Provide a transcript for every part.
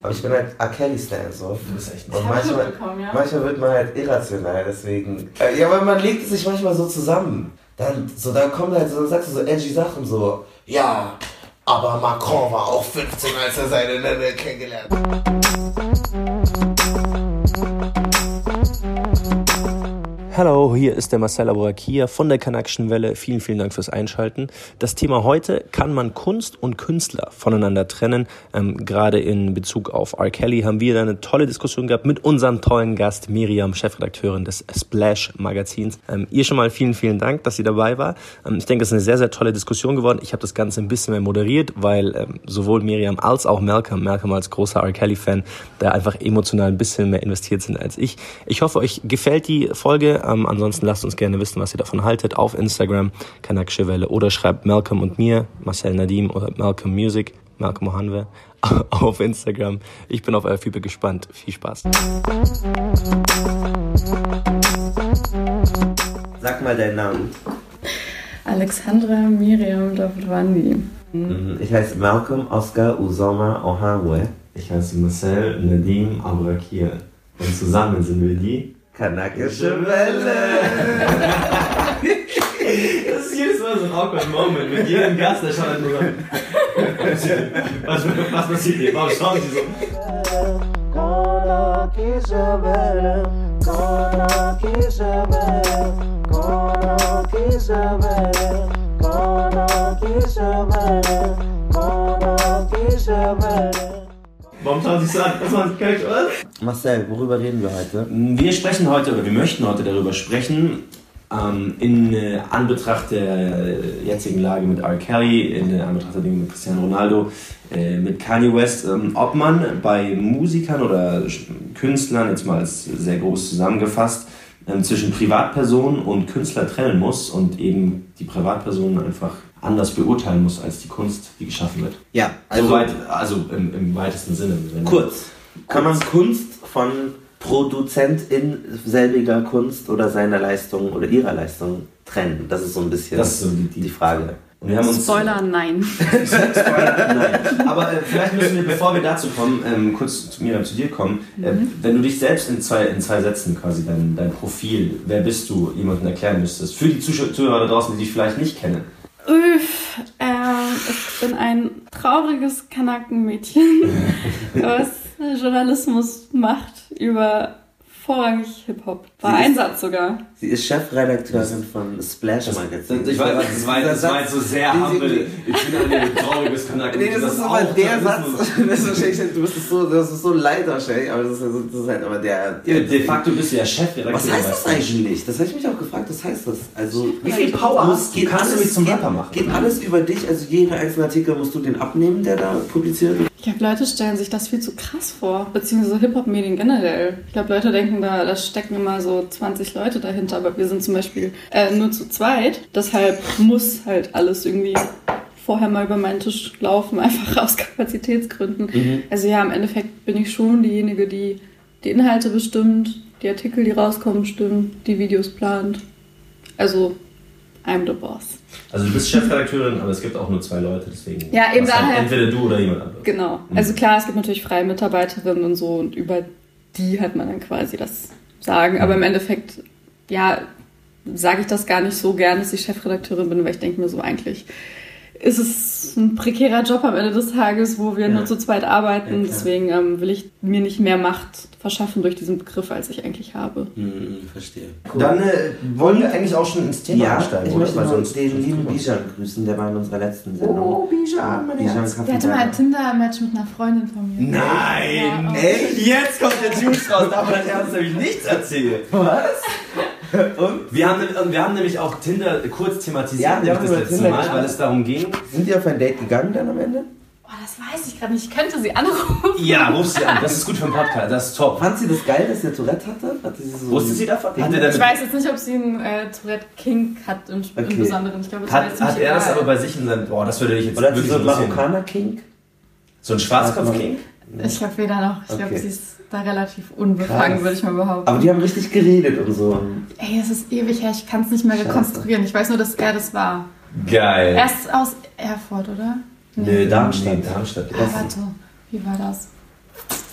Aber ich bin halt R. Kelly-Stan so. Du bist echt Und Ich hab manchmal, ja. manchmal wird man halt irrational, deswegen. Äh, ja, weil man legt es sich manchmal so zusammen. Dann, so, dann kommt halt so, dann sagst du so edgy Sachen so, ja, aber Macron war auch 15, als er seine Nenne kennengelernt hat. Hallo, hier ist der Marcel Abourakia von der Kanakischen Welle. Vielen, vielen Dank fürs Einschalten. Das Thema heute, kann man Kunst und Künstler voneinander trennen? Ähm, gerade in Bezug auf R. Kelly haben wir da eine tolle Diskussion gehabt mit unserem tollen Gast Miriam, Chefredakteurin des Splash Magazins. Ähm, ihr schon mal vielen, vielen Dank, dass sie dabei war. Ähm, ich denke, es ist eine sehr, sehr tolle Diskussion geworden. Ich habe das Ganze ein bisschen mehr moderiert, weil ähm, sowohl Miriam als auch Malcolm, Malcolm als großer R. Kelly-Fan, da einfach emotional ein bisschen mehr investiert sind als ich. Ich hoffe, euch gefällt die Folge. Ähm, ansonsten lasst uns gerne wissen, was ihr davon haltet auf Instagram, Kanakische Welle oder schreibt Malcolm und mir, Marcel Nadim oder Malcolm Music, Malcolm Mohanwe auf Instagram. Ich bin auf euer Feedback gespannt. Viel Spaß. Sag mal deinen Namen. Alexandra Miriam Davutwandi. Mhm. Ich heiße Malcolm Oscar Usoma Ohanwe. Ich heiße Marcel Nadim Abrakir und zusammen sind wir die Kanakische Welle. Das ist jedes Mal so ein awkward Moment mit jedem Gast, der schaut halt nur so. Was, was passiert hier? Warum schauen sie so? Warum schauen sie so an? Was machen sie kalt, oder? Marcel, worüber reden wir heute? Wir sprechen heute, oder wir möchten heute darüber sprechen, ähm, in äh, Anbetracht der äh, jetzigen Lage mit R. Kelly, in äh, Anbetracht der Dinge mit Cristiano Ronaldo, äh, mit Kanye West, ähm, ob man bei Musikern oder Künstlern, jetzt mal als sehr groß zusammengefasst, ähm, zwischen Privatperson und Künstler trennen muss und eben die Privatperson einfach anders beurteilen muss als die Kunst, die geschaffen wird. Ja, Also, weit, also im, im weitesten Sinne. Wenn- kurz. Kann man Kunst von Produzentin selbiger Kunst oder seiner Leistung oder ihrer Leistung trennen? Das ist so ein bisschen Das ist so die, die die Frage. Und wir haben uns Spoiler, nein. Spoiler, nein. Aber äh, vielleicht müssen wir, bevor wir dazu kommen, ähm, kurz zu Miriam, zu dir kommen. Äh, wenn du dich selbst in zwei, in zwei Sätzen quasi, dein, dein Profil, wer bist du, jemandem erklären müsstest, für die Zuschauer, Zuhörer da draußen, die dich vielleicht nicht kennen. Uff, ähm, ich bin ein trauriges Kanakenmädchen, was Journalismus macht über vorrangig Hip-Hop. War Sie ist- ein Satz sogar. Sie ist Chefredakteurin von Splash Das, Magazin. ich weiß, das war, das war jetzt so sehr humble. Ich bin ein trauriges Kanak. Nee, das, ist aber der Satz. Das ist wahrscheinlich, du bist so, das ist so leid wahrscheinlich, aber das ist, also- das ist halt aber der. Ja, de facto bist du ja Chefredakteur. Was heißt das eigentlich? Das habe ich mich auch gefragt. Was heißt das? Also, wie viel Chefredakteurin. Power Musst- geht kannst du alles- mich zum geht- Rapper machen? Geht alles über dich? Also, jeder einzelne Artikel musst du den abnehmen, der da publiziert wird? Ich glaube, Leute stellen sich das viel zu krass vor, beziehungsweise Hip-Hop-Medien generell. Ich glaube, Leute denken, da, da stecken immer so 20 Leute dahinter, aber wir sind zum Beispiel äh, nur zu zweit. Deshalb muss halt alles irgendwie vorher mal über meinen Tisch laufen, einfach aus Kapazitätsgründen. Also ja, im Endeffekt bin ich schon diejenige, die die Inhalte bestimmt, die Artikel, die rauskommen, stimmt, die Videos plant. Also, I'm the boss. Also du bist Chefredakteurin, aber es gibt auch nur zwei Leute, deswegen. Ja, eben halt daher- Entweder du oder jemand anderes. Genau. Also klar, es gibt natürlich freie Mitarbeiterinnen und so und über die hat man dann quasi das Sagen. Aber im Endeffekt, ja, sage ich das gar nicht so gern, dass ich Chefredakteurin bin, weil ich denke mir so eigentlich ist es ein prekärer Job am Ende des Tages, wo wir Ja. nur zu zweit arbeiten. Ja. Deswegen ähm, will ich mir nicht mehr Macht verschaffen durch diesen Begriff, als ich eigentlich habe. Hm, verstehe. Dann äh, wollen wir eigentlich auch schon ins Thema Ja, einsteigen, ich möchte noch sonst- den lieben. Bijan grüßen, der war in unserer letzten Sendung. Oh, Bijan, mein Bijan Herz. Der hatte mal ein. Tinder-Match mit einer Freundin von mir. Nein! Ja. Ey, jetzt kommt der Juice raus. Davon hat er uns nämlich nichts erzählt. Was? Und? Wir haben, und wir haben nämlich auch Tinder kurz thematisiert, Ja, wir nämlich haben das letzte Tinder Mal, weil es darum ging. Sind die auf ein Date gegangen dann am Ende? Oh, das weiß ich gerade nicht. Ich könnte sie anrufen. Ja, ruf sie an. Das ist gut für einen Podcast. Das ist top. Fand sie das geil, dass der Tourette hatte? hatte sie so Wusste sie davon? Ding? Hat er Ich damit, weiß jetzt nicht, ob sie einen äh, Tourette-Kink hat im, Okay. im Besonderen. Ich glaube, das hat, hat er das aber bei sich in seinem. Boah, das würde ich jetzt Oder wirklich so interessieren. Marokkaner-King? So ein Schwarzkopf-King? Ich glaube weder noch. Ich glaube, Okay. sie ist da relativ unbefangen, Krass. würde ich mal behaupten. Aber die haben richtig geredet und so. Ey, es ist ewig her. Ich kann es nicht mehr Scheiße. rekonstruieren. Ich weiß nur, dass er das war. Geil. Er ist aus Erfurt, oder? Nee, Darmstadt. Nee, Darmstadt. Ah, warte. Wie war das?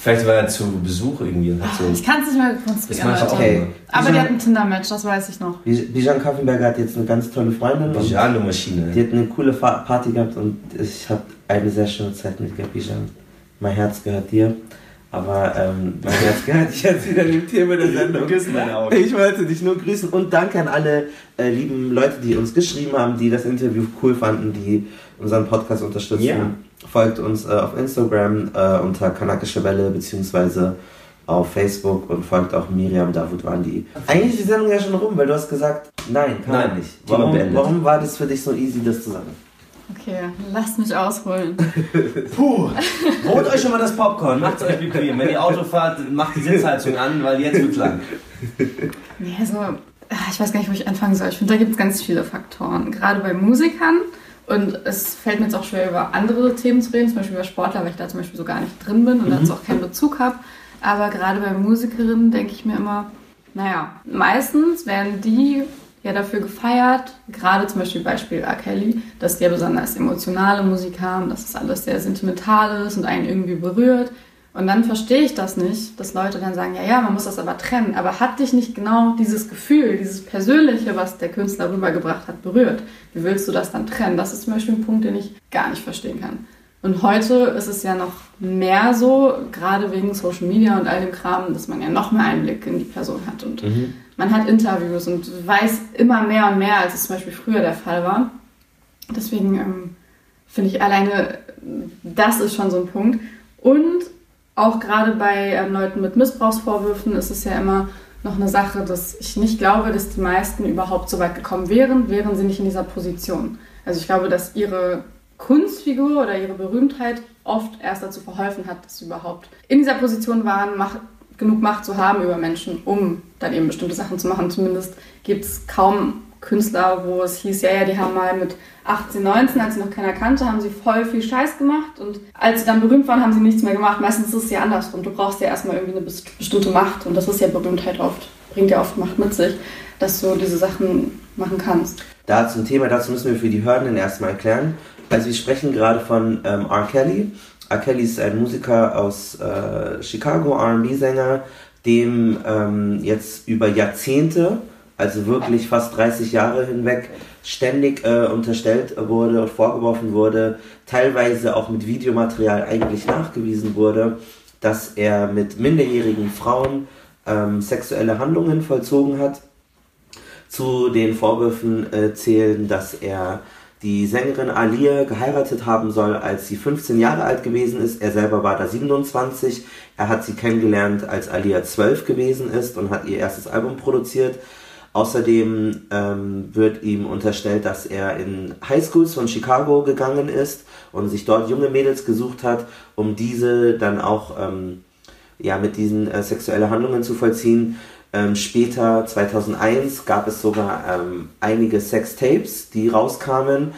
Vielleicht war er zu Besuch irgendwie und hat so. Ich kann es nicht mehr Das rekonstruieren, Leute. Okay. Aber Bijan- die hatten ein Tinder-Match, das weiß ich noch. Bij- Bijan Kaffenberger hat jetzt eine ganz tolle Freundin und Piano-Maschine. die hat eine coole Party gehabt und ich habe eine sehr schöne Zeit mit Bijan. Mein Herz gehört dir. Aber ähm, mein Herz gehört dich jetzt wieder dem Thema der Sendung. Küssen deine Augen. Ich wollte dich nur grüßen und danke an alle äh, lieben Leute, die uns geschrieben haben, die das Interview cool fanden, die unseren Podcast unterstützen. Ja. Folgt uns äh, auf Instagram äh, unter Kanakische Welle beziehungsweise auf Facebook und folgt auch Miriam Davutwandi. Eigentlich ist die Sendung ja schon rum, weil du hast gesagt, nein, kann Nein, man nicht. Warum, warum war das für dich so easy, das zu sagen? Okay, lasst mich ausholen. Puh, holt euch schon mal das Popcorn, macht es euch bequem. Wenn ihr Auto fahrt, macht die Sitzheizung an, weil jetzt wird's lang. Nee, also, ah, ich weiß gar nicht, wo ich anfangen soll. Ich finde, da gibt es ganz viele Faktoren. Gerade bei Musikern. Und es fällt mir jetzt auch schwer, über andere Themen zu reden, zum Beispiel über Sportler, weil ich da zum Beispiel so gar nicht drin bin und dazu auch keinen Bezug habe. Aber gerade bei Musikerinnen denke ich mir immer, naja, meistens werden die ja dafür gefeiert, gerade zum Beispiel Beispiel R. Kelly, dass ja besonders emotionale Musik haben, dass es alles sehr sentimental ist und einen irgendwie berührt. Und dann verstehe ich das nicht, dass Leute dann sagen, ja, ja, man muss das aber trennen. Aber hat dich nicht genau dieses Gefühl, dieses Persönliche, was der Künstler rübergebracht hat, berührt? Wie willst du das dann trennen? Das ist zum Beispiel ein Punkt, den ich gar nicht verstehen kann. Und heute ist es ja noch mehr so, gerade wegen Social Media und all dem Kram, dass man ja noch mehr Einblick in die Person hat. Und man hat Interviews und weiß immer mehr und mehr, als es zum Beispiel früher der Fall war. Deswegen ähm, finde ich alleine, das ist schon so ein Punkt. Und auch gerade bei ähm, Leuten mit Missbrauchsvorwürfen ist es ja immer noch eine Sache, dass ich nicht glaube, dass die meisten überhaupt so weit gekommen wären, wären sie nicht in dieser Position. Also ich glaube, dass ihre Kunstfigur oder ihre Berühmtheit oft erst dazu verholfen hat, dass sie überhaupt in dieser Position waren, Macht, genug Macht zu haben über Menschen, um dann eben bestimmte Sachen zu machen. Zumindest gibt es kaum Künstler, wo es hieß, ja, ja, die haben mal mit 18, 19, als sie noch keiner kannte, haben sie voll viel Scheiß gemacht und als sie dann berühmt waren, haben sie nichts mehr gemacht. Meistens ist es ja andersrum. Du brauchst ja erstmal irgendwie eine best- bestimmte Macht und das ist ja Berühmtheit oft, bringt ja oft Macht mit sich, dass du diese Sachen machen kannst. Da zum Thema, dazu müssen wir für die Hörenden erstmal erklären. Also wir sprechen gerade von ähm, R. Kelly. R. Kelly ist ein Musiker aus äh, Chicago, R&B-Sänger, dem ähm, jetzt über Jahrzehnte, also wirklich fast 30 Jahre hinweg, ständig äh, unterstellt wurde und vorgeworfen wurde, teilweise auch mit Videomaterial eigentlich nachgewiesen wurde, dass er mit minderjährigen Frauen ähm, sexuelle Handlungen vollzogen hat. Zu den Vorwürfen äh, zählen, dass er die Sängerin Alia geheiratet haben soll, als sie 15 Jahre alt gewesen ist. Er selber war da 27. Er hat sie kennengelernt, als Alia 12 gewesen ist und hat ihr erstes Album produziert. Außerdem ähm, wird ihm unterstellt, dass er in Highschools von Chicago gegangen ist und sich dort junge Mädels gesucht hat, um diese dann auch ähm, ja, mit diesen äh, sexuelle Handlungen zu vollziehen. Ähm, später, 2001, gab es sogar ähm, einige Sextapes, die rauskamen,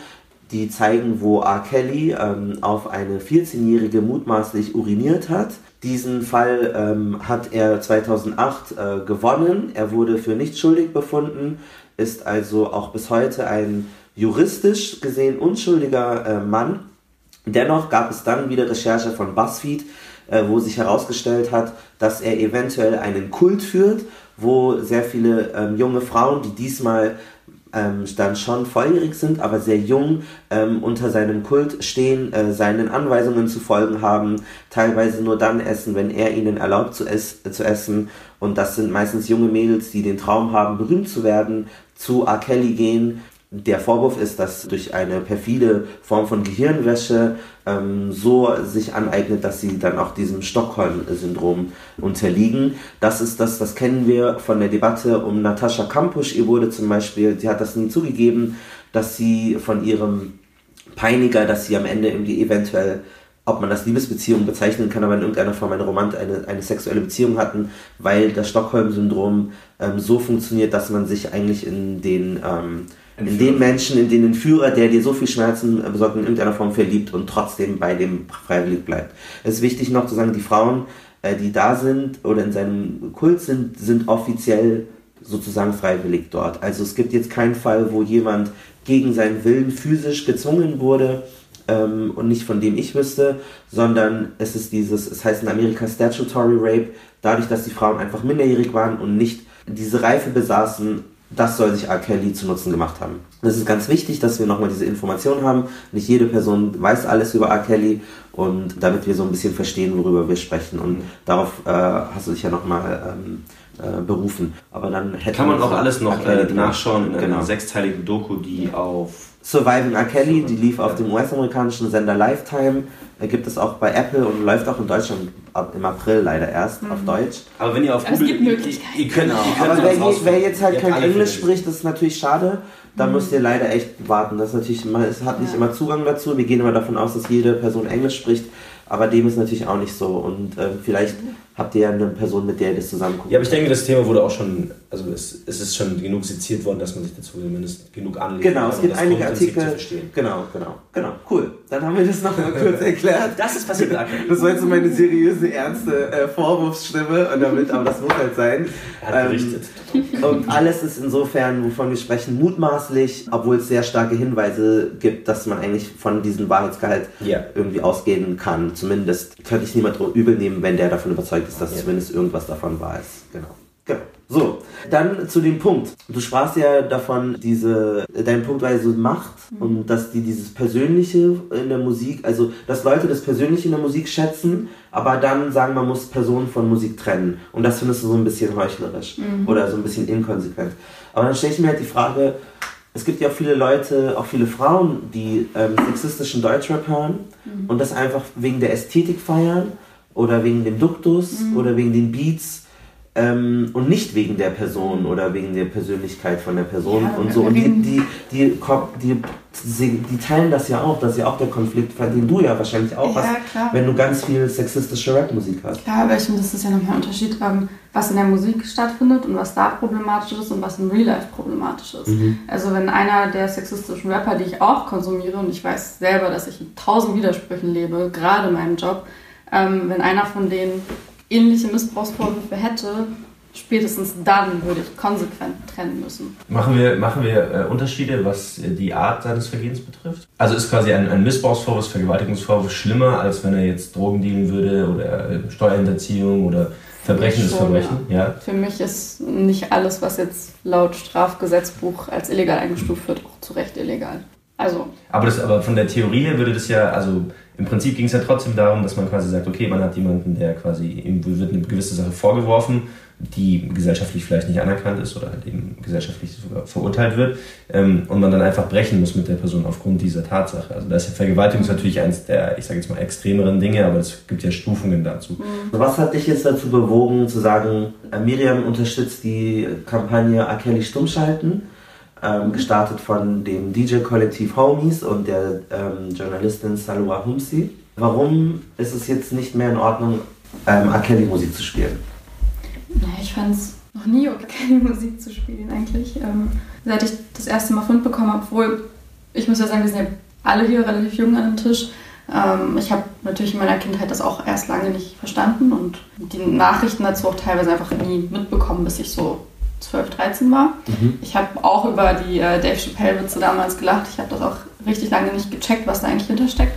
die zeigen, wo R. Kelly ähm, auf eine 14-Jährige mutmaßlich uriniert hat. Diesen Fall ähm, hat er 2008 äh, gewonnen. Er wurde für nicht schuldig befunden, ist also auch bis heute ein juristisch gesehen unschuldiger äh, Mann. Dennoch gab es dann wieder Recherche von BuzzFeed, äh, wo sich herausgestellt hat, dass er eventuell einen Kult führt, wo sehr viele ähm, junge Frauen, die diesmal ähm, dann schon volljährig sind, aber sehr jung ähm, unter seinem Kult stehen, äh, seinen Anweisungen zu folgen haben, teilweise nur dann essen, wenn er ihnen erlaubt zu, äh, zu essen. Und das sind meistens junge Mädels, die den Traum haben, berühmt zu werden, zu R. Kelly gehen. Der Vorwurf ist, dass durch eine perfide Form von Gehirnwäsche ähm, so sich aneignet, dass sie dann auch diesem Stockholm-Syndrom unterliegen. Das ist das, das kennen wir von der Debatte um Natascha Kampusch. Ihr wurde zum Beispiel, sie hat das nie zugegeben, dass sie von ihrem Peiniger, dass sie am Ende irgendwie eventuell ob man das Liebesbeziehung bezeichnen kann, aber in irgendeiner Form eine Romant, eine, eine sexuelle Beziehung hatten, weil das Stockholm-Syndrom ähm, so funktioniert, dass man sich eigentlich in den ähm, in den Menschen, in den Führer, der dir so viel Schmerzen besorgt, in irgendeiner Form verliebt und trotzdem bei dem freiwillig bleibt. Es ist wichtig noch zu sagen, die Frauen, äh, die da sind oder in seinem Kult sind, sind offiziell sozusagen freiwillig dort. Also es gibt jetzt keinen Fall, wo jemand gegen seinen Willen physisch gezwungen wurde, ähm, und nicht von dem ich wüsste, sondern es ist dieses, es heißt in Amerika Statutory Rape, dadurch, dass die Frauen einfach minderjährig waren und nicht diese Reife besaßen, das soll sich R. Kelly zu Nutzen gemacht haben. Es ist ganz wichtig, dass wir nochmal diese Information haben. Nicht jede Person weiß alles über R. Kelly und damit wir so ein bisschen verstehen, worüber wir sprechen. Und darauf äh, hast du dich ja nochmal ähm, äh, berufen. Aber dann hätte Kann man auch alles noch äh, nachschauen in einer Genau. sechsteiligen Doku, die auf Surviving R. Kelly, die lief auf dem US-amerikanischen Sender Lifetime. Äh, Gibt es auch bei Apple und läuft auch in Deutschland ab, im April leider erst auf Deutsch. Aber wenn ihr auf Aber es Google, gibt Möglichkeiten. Ihr, könnt, ihr könnt Aber das wer, je, wer jetzt halt kein Englisch spricht, das ist natürlich schade. Da müsst ihr leider echt warten. Das ist natürlich, immer- es hat nicht Ja. immer Zugang dazu. Wir gehen immer davon aus, dass jede Person Englisch spricht. Aber dem ist natürlich auch nicht so. Und ähm, vielleicht habt ihr ja eine Person, mit der ihr das zusammen guckt. Ja, aber ich denke, das Thema wurde auch schon, also es, es ist schon genug seziert worden, dass man sich dazu zumindest genug anlegt. Genau, es um gibt das einige Artikel. Genau, genau, genau. Cool. Dann haben wir das nochmal kurz erklärt. Das ist passiert. Das war jetzt so meine seriöse, ernste äh, Vorwurfsstimme und damit, aber das muss halt sein. Er hat Ähm, berichtet. Und alles ist insofern, wovon wir sprechen, mutmaßlich, obwohl es sehr starke Hinweise gibt, dass man eigentlich von diesem Wahrheitsgehalt Ja. irgendwie ausgehen kann. Zumindest könnte ich niemand übel nehmen, wenn der davon überzeugt ist, dass Ja. zumindest irgendwas davon wahr ist. Genau. Genau. So, dann zu dem Punkt. Du sprachst ja davon, diese, dein Punkt war ja so Macht und dass die dieses Persönliche in der Musik, also dass Leute das Persönliche in der Musik schätzen, aber dann sagen, man muss Personen von Musik trennen. Und das findest du so ein bisschen heuchlerisch oder so ein bisschen inkonsequent. Aber dann stelle ich mir halt die Frage, es gibt ja auch viele Leute, auch viele Frauen, die ähm, sexistischen Deutschrap hören und das einfach wegen der Ästhetik feiern oder wegen dem Duktus oder wegen den Beats ähm, und nicht wegen der Person oder wegen der Persönlichkeit von der Person Ja, und so. Und die, die, die, die, die, teilen das ja auch, das ist ja auch der Konflikt, den du ja wahrscheinlich auch Ja, hast, klar. wenn du ganz viel sexistische Rapmusik hast. Klar, aber ich finde, das ist ja nochmal ein Unterschied, ähm, was in der Musik stattfindet und was da problematisch ist und was im Real Life problematisch ist. Also wenn einer der sexistischen Rapper, die ich auch konsumiere, und ich weiß selber, dass ich in tausend Widersprüchen lebe, gerade in meinem Job, ähm, wenn einer von denen ähnliche Missbrauchsvorwürfe hätte, spätestens dann würde ich konsequent trennen müssen. Machen wir, machen wir äh, Unterschiede, was äh, die Art seines Vergehens betrifft? Also ist quasi ein, ein Missbrauchsvorwurf, Vergewaltigungsvorwurf schlimmer, als wenn er jetzt Drogen dealen würde oder äh, Steuerhinterziehung oder Verbrechen ist Verbrechen? Ja. Für mich ist nicht alles, was jetzt laut Strafgesetzbuch als illegal eingestuft wird, auch zu Recht illegal. Also, Aber, das, aber von der Theorie her würde das ja, also im Prinzip ging es ja trotzdem darum, dass man quasi sagt, okay, man hat jemanden, der quasi, ihm wird eine gewisse Sache vorgeworfen, die gesellschaftlich vielleicht nicht anerkannt ist oder halt eben gesellschaftlich sogar verurteilt wird ähm, und man dann einfach brechen muss mit der Person aufgrund dieser Tatsache. Also da ist ja Vergewaltigung ist natürlich eines der, ich sage jetzt mal, extremeren Dinge, aber es gibt ja Stufungen dazu. Was hat dich jetzt dazu bewogen zu sagen, Miriam unterstützt die Kampagne R. Kelly Stummschalten, ähm, gestartet von dem DJ-Kollektiv Homies und der ähm, Journalistin Salwa Humsi. Warum ist es jetzt nicht mehr in Ordnung, ähm, R. Kelly Musik zu spielen? naja, ich fand es noch nie okay, Musik zu spielen eigentlich. Ähm, seit ich das erste Mal Fund bekommen habe, obwohl ich muss ja sagen, wir sind ja alle hier relativ jung an dem Tisch. Ähm, ich habe natürlich in meiner Kindheit das auch erst lange nicht verstanden und die Nachrichten dazu auch teilweise einfach nie mitbekommen, bis ich so 12, 13 war. Ich habe auch über die äh, Dave Chappelle-Witze damals gelacht. Ich habe das auch richtig lange nicht gecheckt, was da eigentlich hintersteckt.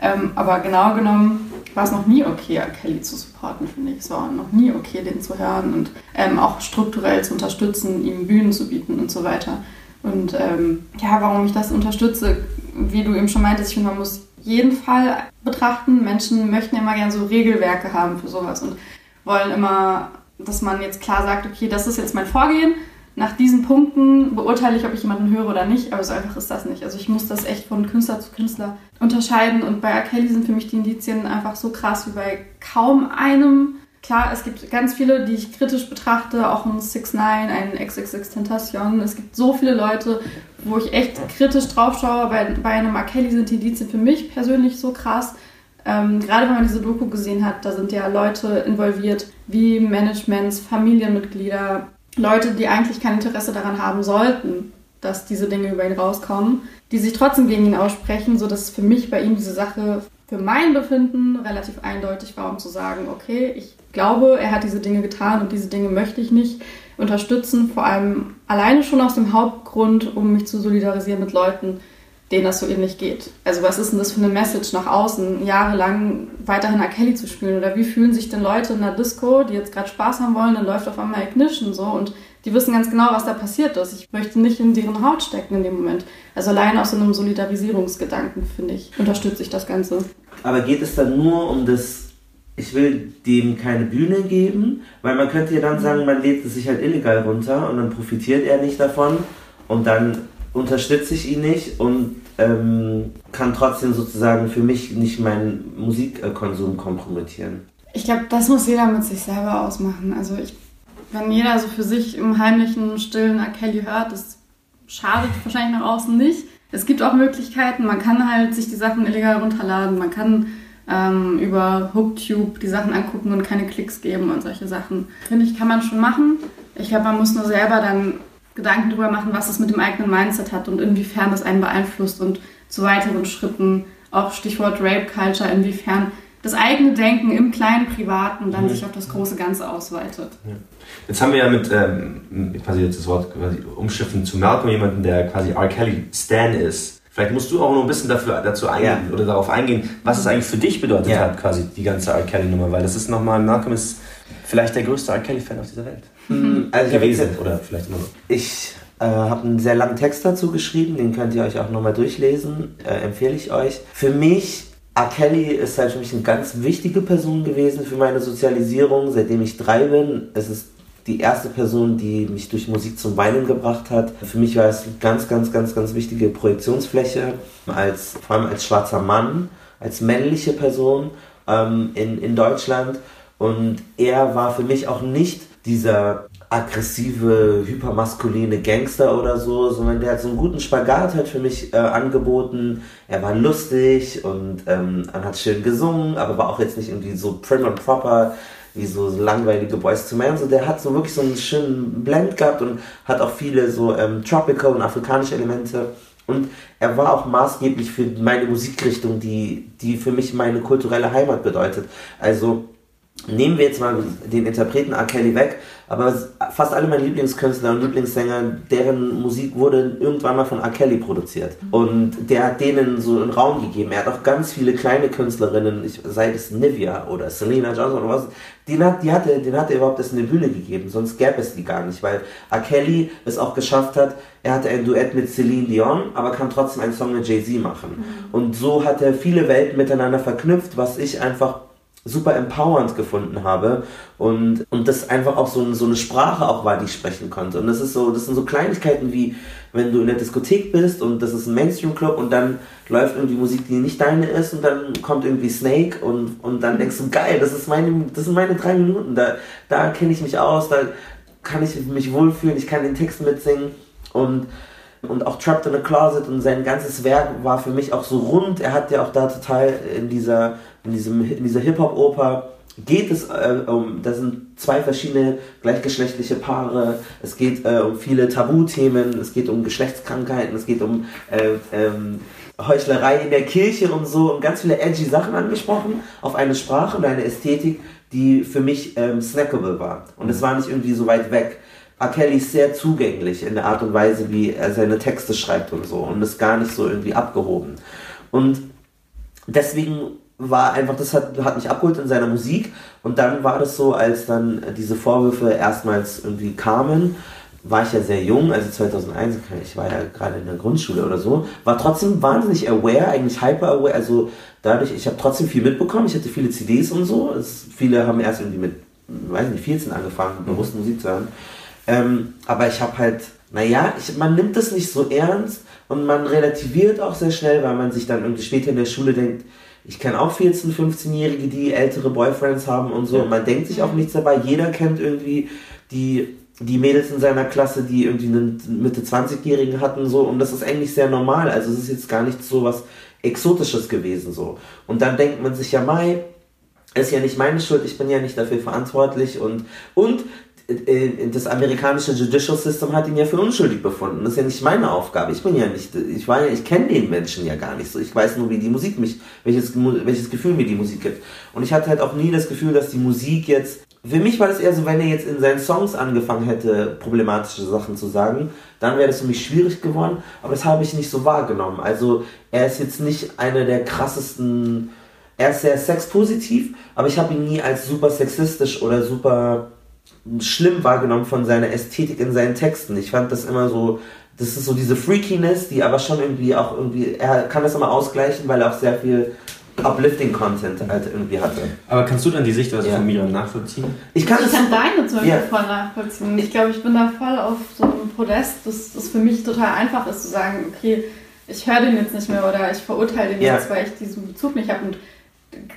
Ähm, aber genau genommen war es noch nie okay, R. Kelly zu supporten, finde ich. Es war noch nie okay, den zu hören und ähm, auch strukturell zu unterstützen, ihm Bühnen zu bieten und so weiter. Und ähm, ja, warum ich das unterstütze, wie du eben schon meintest, ich finde, man muss jeden Fall betrachten. Menschen möchten immer gerne so Regelwerke haben für sowas und wollen immer, dass man jetzt klar sagt, okay, das ist jetzt mein Vorgehen. Nach diesen Punkten beurteile ich, ob ich jemanden höre oder nicht, aber so einfach ist das nicht. Also ich muss das echt von Künstler zu Künstler unterscheiden und bei R. Kelly sind für mich die Indizien einfach so krass wie bei kaum einem. Klar, es gibt ganz viele, die ich kritisch betrachte, auch ein 6 9 ein XXX Tentacion. Es gibt so viele Leute, wo ich echt kritisch drauf schaue. Bei, bei einem R. Kelly sind die Indizien für mich persönlich so krass. Ähm, gerade wenn man diese Doku gesehen hat, da sind ja Leute involviert, wie Managements, Familienmitglieder, Leute, die eigentlich kein Interesse daran haben sollten, dass diese Dinge über ihn rauskommen, die sich trotzdem gegen ihn aussprechen, sodass für mich bei ihm diese Sache für mein Befinden relativ eindeutig war, um zu sagen, okay, ich glaube, er hat diese Dinge getan und diese Dinge möchte ich nicht unterstützen, vor allem alleine schon aus dem Hauptgrund, um mich zu solidarisieren mit Leuten, denen das so ähnlich geht. Also was ist denn das für eine Message nach außen, jahrelang weiterhin R. Kelly zu spielen? Oder wie fühlen sich denn Leute in der Disco, die jetzt gerade Spaß haben wollen, dann läuft auf einmal Ignition so und die wissen ganz genau, was da passiert ist. Ich möchte nicht in deren Haut stecken in dem Moment. Also allein aus so einem Solidarisierungsgedanken, finde ich, unterstütze ich das Ganze. Aber geht es dann nur um das, ich will dem keine Bühne geben? Weil man könnte ja dann sagen, man lädt es sich halt illegal runter und dann profitiert er nicht davon und dann unterstütze ich ihn nicht und ähm, kann trotzdem sozusagen für mich nicht meinen Musikkonsum kompromittieren. Ich glaube, das muss jeder mit sich selber ausmachen. Also ich, wenn jeder so für sich im heimlichen, stillen R. Kelly hört, das schadet wahrscheinlich nach außen nicht. Es gibt auch Möglichkeiten, man kann halt sich die Sachen illegal runterladen, man kann ähm, über Hooktube die Sachen angucken und keine Klicks geben und solche Sachen. Finde ich, kann man schon machen. Ich glaube, man muss nur selber dann Gedanken darüber machen, was es mit dem eigenen Mindset hat und inwiefern das einen beeinflusst und zu weiteren Schritten, auch Stichwort Rape Culture, inwiefern das eigene Denken im kleinen Privaten dann mhm. sich auf das große Ganze ausweitet. Ja. Jetzt haben wir ja mit ähm, quasi jetzt das Wort quasi umschiffen zu Malcolm jemanden, der quasi R. Kelly Stan ist. Vielleicht musst du auch noch ein bisschen dafür, dazu eingehen ja. oder darauf eingehen, was es eigentlich für dich bedeutet ja. hat, quasi die ganze R. Kelly Nummer, weil das ist nochmal, Malcolm ist vielleicht der größte R. Kelly Fan auf dieser Welt. Mhm. Also gewesen oder vielleicht immer noch. Ich äh, habe einen sehr langen Text dazu geschrieben, den könnt ihr euch auch nochmal durchlesen, äh, empfehle ich euch. Für mich, R. Kelly ist halt für mich eine ganz wichtige Person gewesen für meine Sozialisierung, seitdem ich drei bin. Es ist die erste Person, die mich durch Musik zum Weinen gebracht hat. Für mich war es eine ganz, ganz, ganz, ganz wichtige Projektionsfläche, als, vor allem als schwarzer Mann, als männliche Person ähm, in, in Deutschland. Und er war für mich auch nicht dieser aggressive, hypermaskuline Gangster oder so, sondern der hat so einen guten Spagat halt für mich äh, angeboten. Er war lustig und ähm, hat schön gesungen, aber war auch jetzt nicht irgendwie so prim and proper wie so langweilige Boys to Men. So, der hat so wirklich so einen schönen Blend gehabt und hat auch viele so ähm, tropical und afrikanische Elemente. Und er war auch maßgeblich für meine Musikrichtung, die, die für mich meine kulturelle Heimat bedeutet. Also nehmen wir jetzt mal den Interpreten R. Kelly weg, aber fast alle meine Lieblingskünstler und Lieblingssänger, deren Musik wurde irgendwann mal von R. Kelly produziert. Und der hat denen so einen Raum gegeben. Er hat auch ganz viele kleine Künstlerinnen, ich, sei es Nivea oder Selena Johnson oder was, den hat, die hatte, den hat er überhaupt erst eine Bühne gegeben, sonst gäbe es die gar nicht, weil R. Kelly es auch geschafft hat, er hatte ein Duett mit Celine Dion, aber kann trotzdem einen Song mit Jay-Z machen. Mhm. Und so hat er viele Welten miteinander verknüpft, was ich einfach super empowernd gefunden habe und, und das einfach auch so, so eine Sprache auch war, die ich sprechen konnte. Und das ist so, das sind so Kleinigkeiten wie, wenn du in der Diskothek bist und das ist ein Mainstream-Club und dann läuft irgendwie Musik, die nicht deine ist und dann kommt irgendwie Snake und, und dann denkst du, geil, das ist meine, das sind meine drei Minuten, da, da kenne ich mich aus, da kann ich mich wohlfühlen, ich kann den Text mitsingen und und auch Trapped in a Closet und sein ganzes Werk war für mich auch so rund. Er hat ja auch da total in dieser, in diesem, in dieser Hip-Hop-Oper geht es äh, um, da sind zwei verschiedene gleichgeschlechtliche Paare, es geht äh, um viele Tabuthemen, es geht um Geschlechtskrankheiten, es geht um äh, ähm, Heuchlerei in der Kirche und so und ganz viele edgy Sachen angesprochen auf eine Sprache und eine Ästhetik, die für mich ähm, snackable war. Und es war nicht irgendwie so weit weg. R. Kelly ist sehr zugänglich in der Art und Weise, wie er seine Texte schreibt und so und ist gar nicht so irgendwie abgehoben. Und deswegen war einfach, das hat, hat mich abgeholt in seiner Musik. Und dann war das so, als dann diese Vorwürfe erstmals irgendwie kamen, war ich ja sehr jung, also 2001, ich war ja gerade in der Grundschule oder so, war trotzdem wahnsinnig aware, eigentlich hyper aware, also dadurch, ich habe trotzdem viel mitbekommen, ich hatte viele CDs und so, es, viele haben erst irgendwie mit, weiß nicht, 14 angefangen, bewusst Musik zu hören. Ähm, aber ich habe halt, naja, ich, man nimmt das nicht so ernst und man relativiert auch sehr schnell, weil man sich dann irgendwie später in der Schule denkt, ich kenne auch 14-, 15-Jährige, die ältere Boyfriends haben und so. Und man denkt sich auch nichts dabei. Jeder kennt irgendwie die, die Mädels in seiner Klasse, die irgendwie einen Mitte 20-Jährigen hatten, so. Und das ist eigentlich sehr normal. Also es ist jetzt gar nicht so was Exotisches gewesen, so. Und dann denkt man sich ja, Mai, ist ja nicht meine Schuld, ich bin ja nicht dafür verantwortlich und, und das amerikanische Judicial System hat ihn ja für unschuldig befunden. Das ist ja nicht meine Aufgabe. Ich bin ja nicht, ich war ja, ich kenne den Menschen ja gar nicht so. Ich weiß nur, wie die Musik mich, welches, welches Gefühl mir die Musik gibt. Und ich hatte halt auch nie das Gefühl, dass die Musik jetzt für mich war das eher so, wenn er jetzt in seinen Songs angefangen hätte, problematische Sachen zu sagen, dann wäre das für mich schwierig geworden, aber das habe ich nicht so wahrgenommen. Also er ist jetzt nicht einer der krassesten, er ist sehr sexpositiv, aber ich habe ihn nie als super sexistisch oder super schlimm wahrgenommen von seiner Ästhetik in seinen Texten. Ich fand das immer so, das ist so diese Freakiness, die aber schon irgendwie auch irgendwie, er kann das immer ausgleichen, weil er auch sehr viel uplifting Content halt irgendwie hatte. Aber kannst du dann die Sichtweise ja. von Miran nachvollziehen? Ich kann, ich kann deine zum Beispiel ja. voll nachvollziehen. Ich glaube, ich bin da voll auf so einem Podest, dass es für mich total einfach ist zu sagen, okay, ich höre den jetzt nicht mehr oder ich verurteile den ja. jetzt, weil ich diesen Bezug nicht habe. Und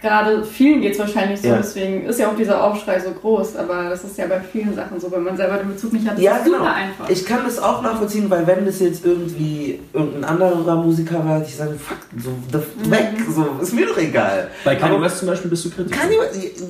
gerade vielen geht es wahrscheinlich so, ja. deswegen ist ja auch dieser Aufschrei so groß, aber das ist ja bei vielen Sachen so, wenn man selber den Bezug nicht hat, ja, ist genau. super einfach. Ich kann das auch nachvollziehen, weil wenn das jetzt irgendwie irgendein anderer Musiker war, ich sage, fuck, so, mhm. weg, so, ist mir doch egal. Bei Kanye West zum Beispiel bist du kritisch? Kanye,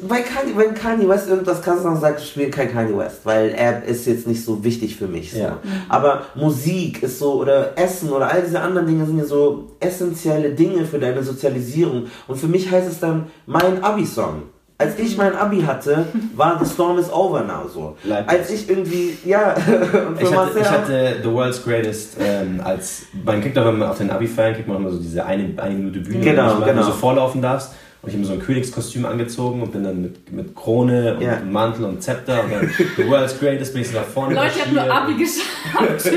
bei Kanye, wenn Kanye West irgendwas kannst du sagt, ich spiele kein Kanye West, weil er ist jetzt nicht so wichtig für mich. So. Ja. Mhm. Aber Musik ist so, oder Essen oder all diese anderen Dinge sind ja so essentielle Dinge für deine Sozialisierung und für mich heißt es dann mein Abi-Song. Als ich mein Abi hatte, war The Storm is Over Now so. Leipzig. Als ich irgendwie, ja, und ich, hatte, ich hatte The World's Greatest ähm, als, man kriegt auch, wenn man auf den Abi feiern, kriegt man immer so diese eine, eine Minute Bühne, genau, wo genau. du so vorlaufen darfst. Und ich habe mir so ein Königskostüm angezogen und bin dann mit, mit Krone und yeah. Mantel und Zepter und dann The World's Greatest bin ich so nach vorne Leute, ich habe nur Abi geschafft.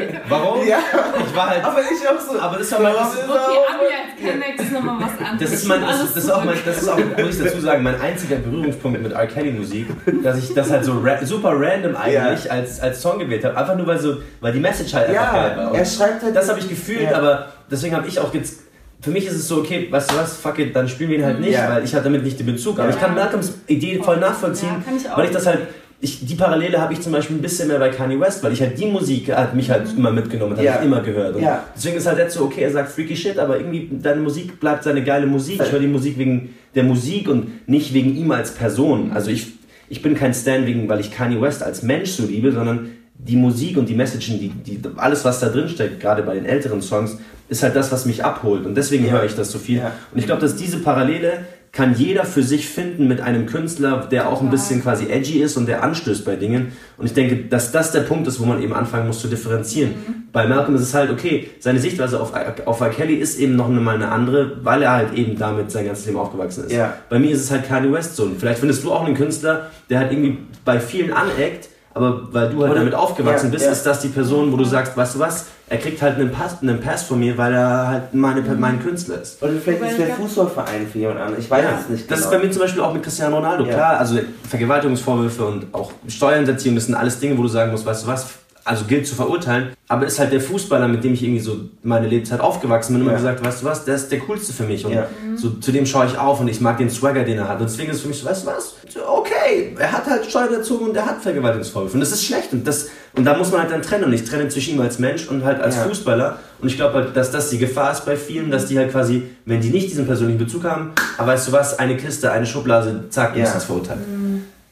Warum? Ja. Ich war halt. Aber ich auch so. Aber das war mein. Okay, Abi als Kennex ist nochmal was anderes. Das ist mein, das, ist, das ist auch mein, das ist auch, muss ich dazu sagen, mein einziger Berührungspunkt mit R. Kelly Musik, dass ich das halt so ra super random eigentlich ja. als, als Song gewählt habe. Einfach nur weil so, weil die Message halt einfach ja, geil war. Und er schreibt halt. Das habe ich gefühlt, ja. aber deswegen habe ich auch jetzt für mich ist es so, okay, weißt du was, fuck it, dann spielen wir ihn halt nicht, ja. weil ich habe damit nicht den Bezug. Aber ja. ich kann Malcolms Idee voll nachvollziehen, ja, ich weil ich das halt, ich, die Parallele habe ich zum Beispiel ein bisschen mehr bei Kanye West, weil ich halt die Musik hat mich halt mhm. immer mitgenommen, habe ich immer gehört. Und deswegen ist halt jetzt so, okay, er sagt freaky shit, aber irgendwie deine Musik bleibt seine geile Musik. Ich höre die Musik wegen der Musik und nicht wegen ihm als Person. Also ich, ich bin kein Stan wegen, weil ich Kanye West als Mensch so liebe, sondern die Musik und die Messagen, die, die, alles, was da drin steckt, gerade bei den älteren Songs, ist halt das, was mich abholt. Und deswegen ja. höre ich das so viel. Ja. Und ich glaube, dass diese Parallele kann jeder für sich finden mit einem Künstler, der auch ein bisschen quasi edgy ist und der anstößt bei Dingen. Und ich denke, dass das der Punkt ist, wo man eben anfangen muss zu differenzieren. Mhm. Bei Malcolm ist es halt, okay, seine Sichtweise auf, auf R. Kelly ist eben noch mal eine andere, weil er halt eben damit sein ganzes Leben aufgewachsen ist. Ja. Bei mir ist es halt Kanye West so. Und vielleicht findest du auch einen Künstler, der halt irgendwie bei vielen aneckt, aber weil du halt Oder, damit aufgewachsen ja, bist, ja. ist das die Person, wo du sagst, weißt du was, er kriegt halt einen Pass, einen Pass von mir, weil er halt meine, mhm. mein Künstler ist. Oder vielleicht ist der Fußballverein für jemand anderen. Ich weiß ja, es nicht. Das genau. ist bei mir zum Beispiel auch mit Cristiano Ronaldo. Klar, also Vergewaltigungsvorwürfe und auch Steuerhinterziehung, das sind alles Dinge, wo du sagen musst, weißt du was, also gilt zu verurteilen, aber ist halt der Fußballer, mit dem ich irgendwie so meine Lebzeit aufgewachsen bin, immer ja. gesagt, weißt du was, der ist der coolste für mich und ja. so, zu dem schaue ich auf und ich mag den Swagger, den er hat und deswegen ist es für mich so, weißt du was, okay, er hat halt Steuer erzogen und er hat Vergewaltigungsvorwürfe und das ist schlecht und das und da muss man halt dann trennen und ich trenne zwischen ihm als Mensch und halt als ja. Fußballer und ich glaube halt, dass das die Gefahr ist bei vielen, dass die halt quasi, wenn die nicht diesen persönlichen Bezug haben, aber weißt du was, eine Kiste, eine Schublade, zack, ja. ist das verurteilt. Mhm.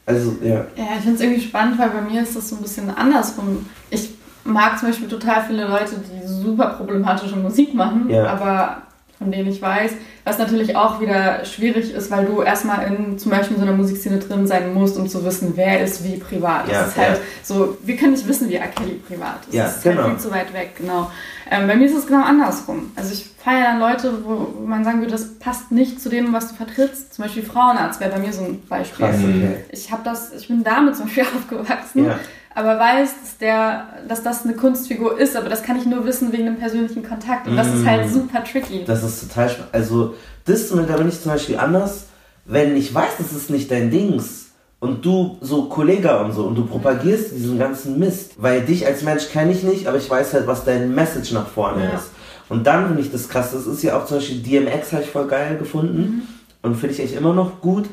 Also, ja. Ja, ich finde es irgendwie spannend, weil bei mir ist das so ein bisschen andersrum. Ich mag zum Beispiel total viele Leute, die super problematische Musik machen, ja. aber von denen ich weiß, was natürlich auch wieder schwierig ist, weil du erstmal in zum Beispiel in so einer Musikszene drin sein musst, um zu wissen, wer ist wie privat. Ja, das ist halt ja. so, wir können nicht wissen, wie R. Kelly privat ist. Ja, das ist genau. halt viel zu weit weg, genau. Ähm, bei mir ist es genau andersrum. Also ich feiere dann Leute, wo, wo, man sagen würde, das passt nicht zu dem, was du vertrittst. Zum Beispiel Frauenarzt wäre bei mir so ein Beispiel. Krass, okay. Ich habe das, ich bin damit zum Beispiel aufgewachsen. Ja aber weiß, dass, der, dass das eine Kunstfigur ist, aber das kann ich nur wissen wegen einem persönlichen Kontakt. Und das ist halt mm. super tricky. Das ist total spannend. Also, das da bin ich zum Beispiel anders, wenn ich weiß, das ist nicht dein Dings und du so Kollege und so und du propagierst diesen ganzen Mist, weil dich als Mensch kenne ich nicht, aber ich weiß halt, was dein Message nach vorne ja. ist. Und dann finde ich das krass. Das ist ja auch zum Beispiel DMX habe ich voll geil gefunden mhm. und finde ich echt immer noch gut.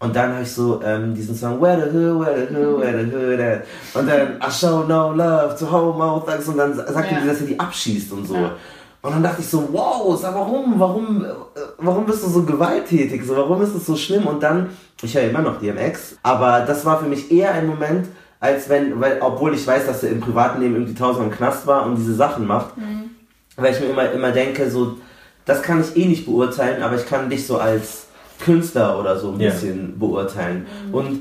Und dann habe ich so ähm, diesen Song Where the Hood, Where the Hood, Where the Hood at? Und dann I show no love to homo thugs und dann sagt ja. die, dass er die abschießt und so. Ja. Und dann dachte ich so, wow, sag warum, warum, äh, warum bist du so gewalttätig? So, warum ist das so schlimm? Und dann, ich höre immer noch DMX, aber das war für mich eher ein Moment, als wenn, weil, obwohl ich weiß, dass er im privaten Leben irgendwie tausendmal im Knast war und diese Sachen macht, mhm. weil ich mir immer, immer denke, so, das kann ich eh nicht beurteilen, aber ich kann dich so als Künstler oder so ein bisschen beurteilen. Mhm. Und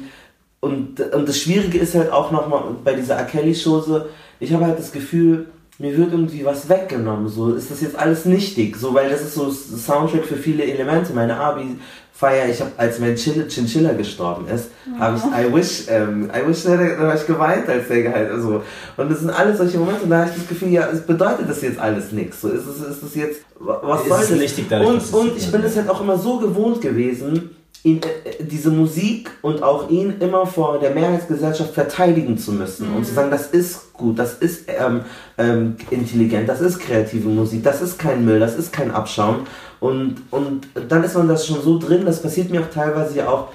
und, und das Schwierige ist halt auch nochmal bei dieser R. Kelly-Show so, ich habe halt das Gefühl, mir wird irgendwie was weggenommen. So ist das jetzt alles nichtig, so weil das ist so Soundtrack für viele Elemente. Meine Abi feier, ich habe als mein Chin Chinchilla gestorben ist, oh. habe ich I wish, ähm, I wish da habe ich geweint, als der geheilt. Also und das sind alles solche Momente. Und da habe ich das Gefühl, ja, es bedeutet das jetzt alles nichts. So ist es, ist das jetzt, was ist soll das? Dadurch, und und ich bin es halt auch immer so gewohnt gewesen ihn, äh, diese Musik und auch ihn immer vor der Mehrheitsgesellschaft verteidigen zu müssen mhm. und zu sagen, das ist gut, das ist ähm, ähm, intelligent, das ist kreative Musik, das ist kein Müll, das ist kein Abschaum. Und, und dann ist man das schon so drin, das passiert mir auch teilweise ja auch,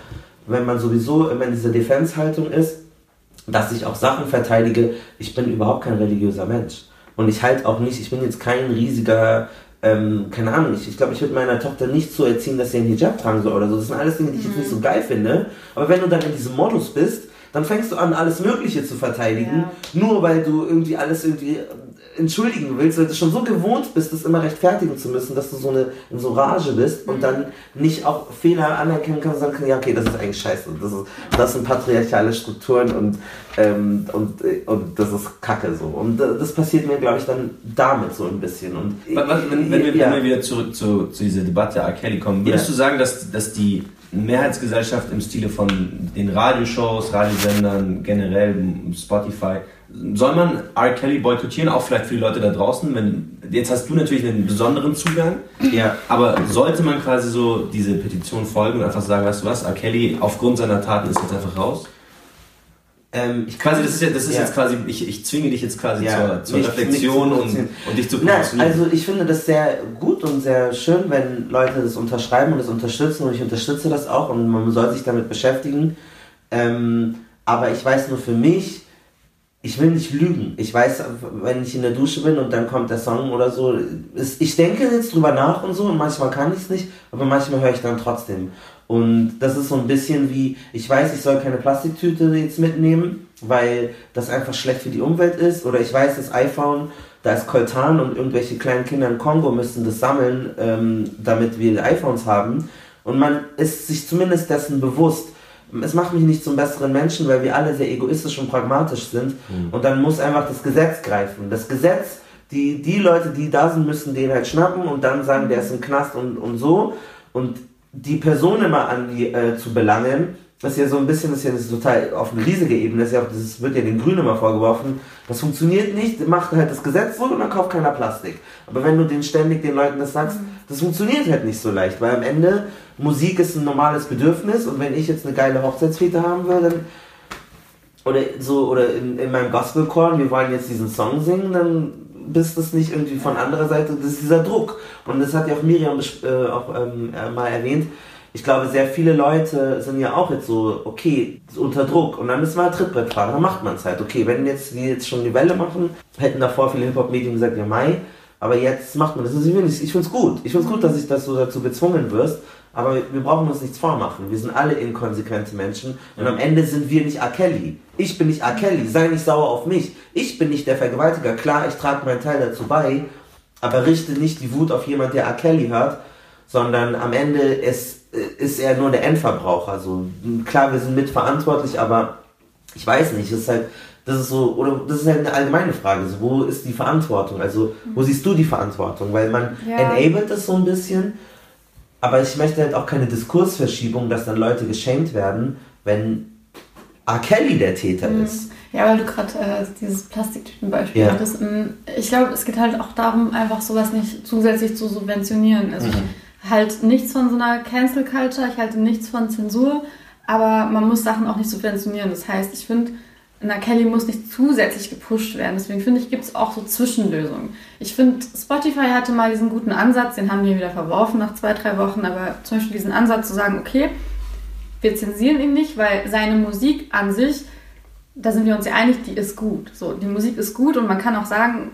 wenn man sowieso immer in dieser Defense-Haltung ist, dass ich auch Sachen verteidige, ich bin überhaupt kein religiöser Mensch. Und ich halte auch nicht, ich bin jetzt kein riesiger ähm, keine Ahnung, ich, ich glaube, ich würde meiner Tochter nicht so erziehen, dass sie einen Hijab tragen soll oder so. Das sind alles Dinge, die ich jetzt nicht so mhm. geil finde. Aber wenn du dann in diesem Modus bist, dann fängst du an, alles Mögliche zu verteidigen, ja. nur weil du irgendwie alles irgendwie entschuldigen willst, weil du schon so gewohnt bist, das immer rechtfertigen zu müssen, dass du so eine in so Rage bist und mhm. dann nicht auch Fehler anerkennen kannst und sagen kannst, ja, okay, das ist eigentlich scheiße. Das, ist, das sind patriarchale Strukturen und, ähm, und, und das ist Kacke so. Und das passiert mir, glaube ich, dann damit so ein bisschen. Und was, wenn, wenn, wir, ja. wenn, wir, wieder zurück zu, zu dieser Debatte R. Kelly kommen, würdest ja. du sagen, dass, dass die Mehrheitsgesellschaft im Stile von den Radioshows, Radiosendern, generell Spotify, soll man R. Kelly boykottieren, auch vielleicht für die Leute da draußen? Wenn, jetzt hast du natürlich einen besonderen Zugang, ja. aber sollte man quasi so diese Petition folgen und einfach sagen, weißt du was, R. Kelly aufgrund seiner Taten ist jetzt einfach raus? Ähm, ich quasi, das ist, ja, das ist ja. jetzt quasi, ich, ich zwinge dich jetzt quasi ja, zur, zur nicht, Reflexion nicht und, und dich zu positionieren. Also ich finde das sehr gut und sehr schön, wenn Leute das unterschreiben und das unterstützen und ich unterstütze das auch und man soll sich damit beschäftigen. Ähm, aber ich weiß nur für mich, ich will nicht lügen. Ich weiß, wenn ich in der Dusche bin und dann kommt der Song oder so, ist, ich denke jetzt drüber nach und so und manchmal kann ich es nicht, aber manchmal höre ich dann trotzdem. Und das ist so ein bisschen wie, ich weiß, ich soll keine Plastiktüte jetzt mitnehmen, weil das einfach schlecht für die Umwelt ist. Oder ich weiß, das iPhone, da ist Koltan und irgendwelche kleinen Kinder in Kongo müssen das sammeln, ähm, damit wir iPhones haben. Und man ist sich zumindest dessen bewusst, es macht mich nicht zum besseren Menschen, weil wir alle sehr egoistisch und pragmatisch sind. Mhm. Und dann muss einfach das Gesetz greifen. Das Gesetz, die, die Leute, die da sind, müssen den halt schnappen und dann sagen, der ist im Knast und, und so. Und die Person immer an die äh, zu belangen, das ist ja so ein bisschen, das ist ja das ist total auf eine riesige Ebene, das, ist ja auch, das wird ja den Grünen immer vorgeworfen, das funktioniert nicht, macht halt das Gesetz so und dann kauft keiner Plastik. Aber wenn du den ständig den Leuten das sagst, mhm. das funktioniert halt nicht so leicht, weil am Ende Musik ist ein normales Bedürfnis und wenn ich jetzt eine geile Hochzeitsfete haben will, dann oder so oder in, in meinem Gospelchor, wir wollen jetzt diesen Song singen, dann bist das nicht irgendwie von anderer Seite, das ist dieser Druck. Und das hat ja auch Miriam äh, auch ähm, äh, mal erwähnt. Ich glaube, sehr viele Leute sind ja auch jetzt so, okay, unter Druck. Und dann müssen wir halt Trittbrett fahren. Dann macht man es halt. Okay, wenn jetzt die jetzt schon die Welle machen, hätten davor viele Hip-Hop-Medien gesagt, ja, Mai. Aber jetzt macht man das. Ich finde es gut. Ich finde es gut, dass ich das so dazu gezwungen wirst. Aber wir brauchen uns nichts vormachen. Wir sind alle inkonsequente Menschen. Und am Ende sind wir nicht R. Kelly. Ich bin nicht R. Kelly. Sei nicht sauer auf mich. Ich bin nicht der Vergewaltiger. Klar, ich trage meinen Teil dazu bei. Aber richte nicht die Wut auf jemand, der R. Kelly hört. Sondern am Ende ist, ist er nur der Endverbraucher. So, klar, wir sind mitverantwortlich, aber ich weiß nicht. Es ist halt, das ist so, oder das ist halt eine allgemeine Frage. So, wo ist die Verantwortung? Also, wo siehst du die Verantwortung? Weil man ja. enabled das so ein bisschen aber ich möchte halt auch keine Diskursverschiebung, dass dann Leute geschenkt werden, wenn R. Kelly der Täter mhm. ist. Ja, weil du gerade äh, dieses Plastiktütenbeispiel ja. hattest. Ähm, ich glaube, es geht halt auch darum, einfach sowas nicht zusätzlich zu subventionieren. Also mhm. ich halte nichts von so einer Cancel Culture, ich halte nichts von Zensur, aber man muss Sachen auch nicht subventionieren. Das heißt, ich finde, na, Kelly muss nicht zusätzlich gepusht werden. Deswegen finde ich, gibt es auch so Zwischenlösungen. Ich finde, Spotify hatte mal diesen guten Ansatz, den haben wir wieder verworfen nach zwei, drei Wochen, aber zum Beispiel diesen Ansatz zu sagen, okay, wir zensieren ihn nicht, weil seine Musik an sich, da sind wir uns ja einig, die ist gut. So, die Musik ist gut und man kann auch sagen,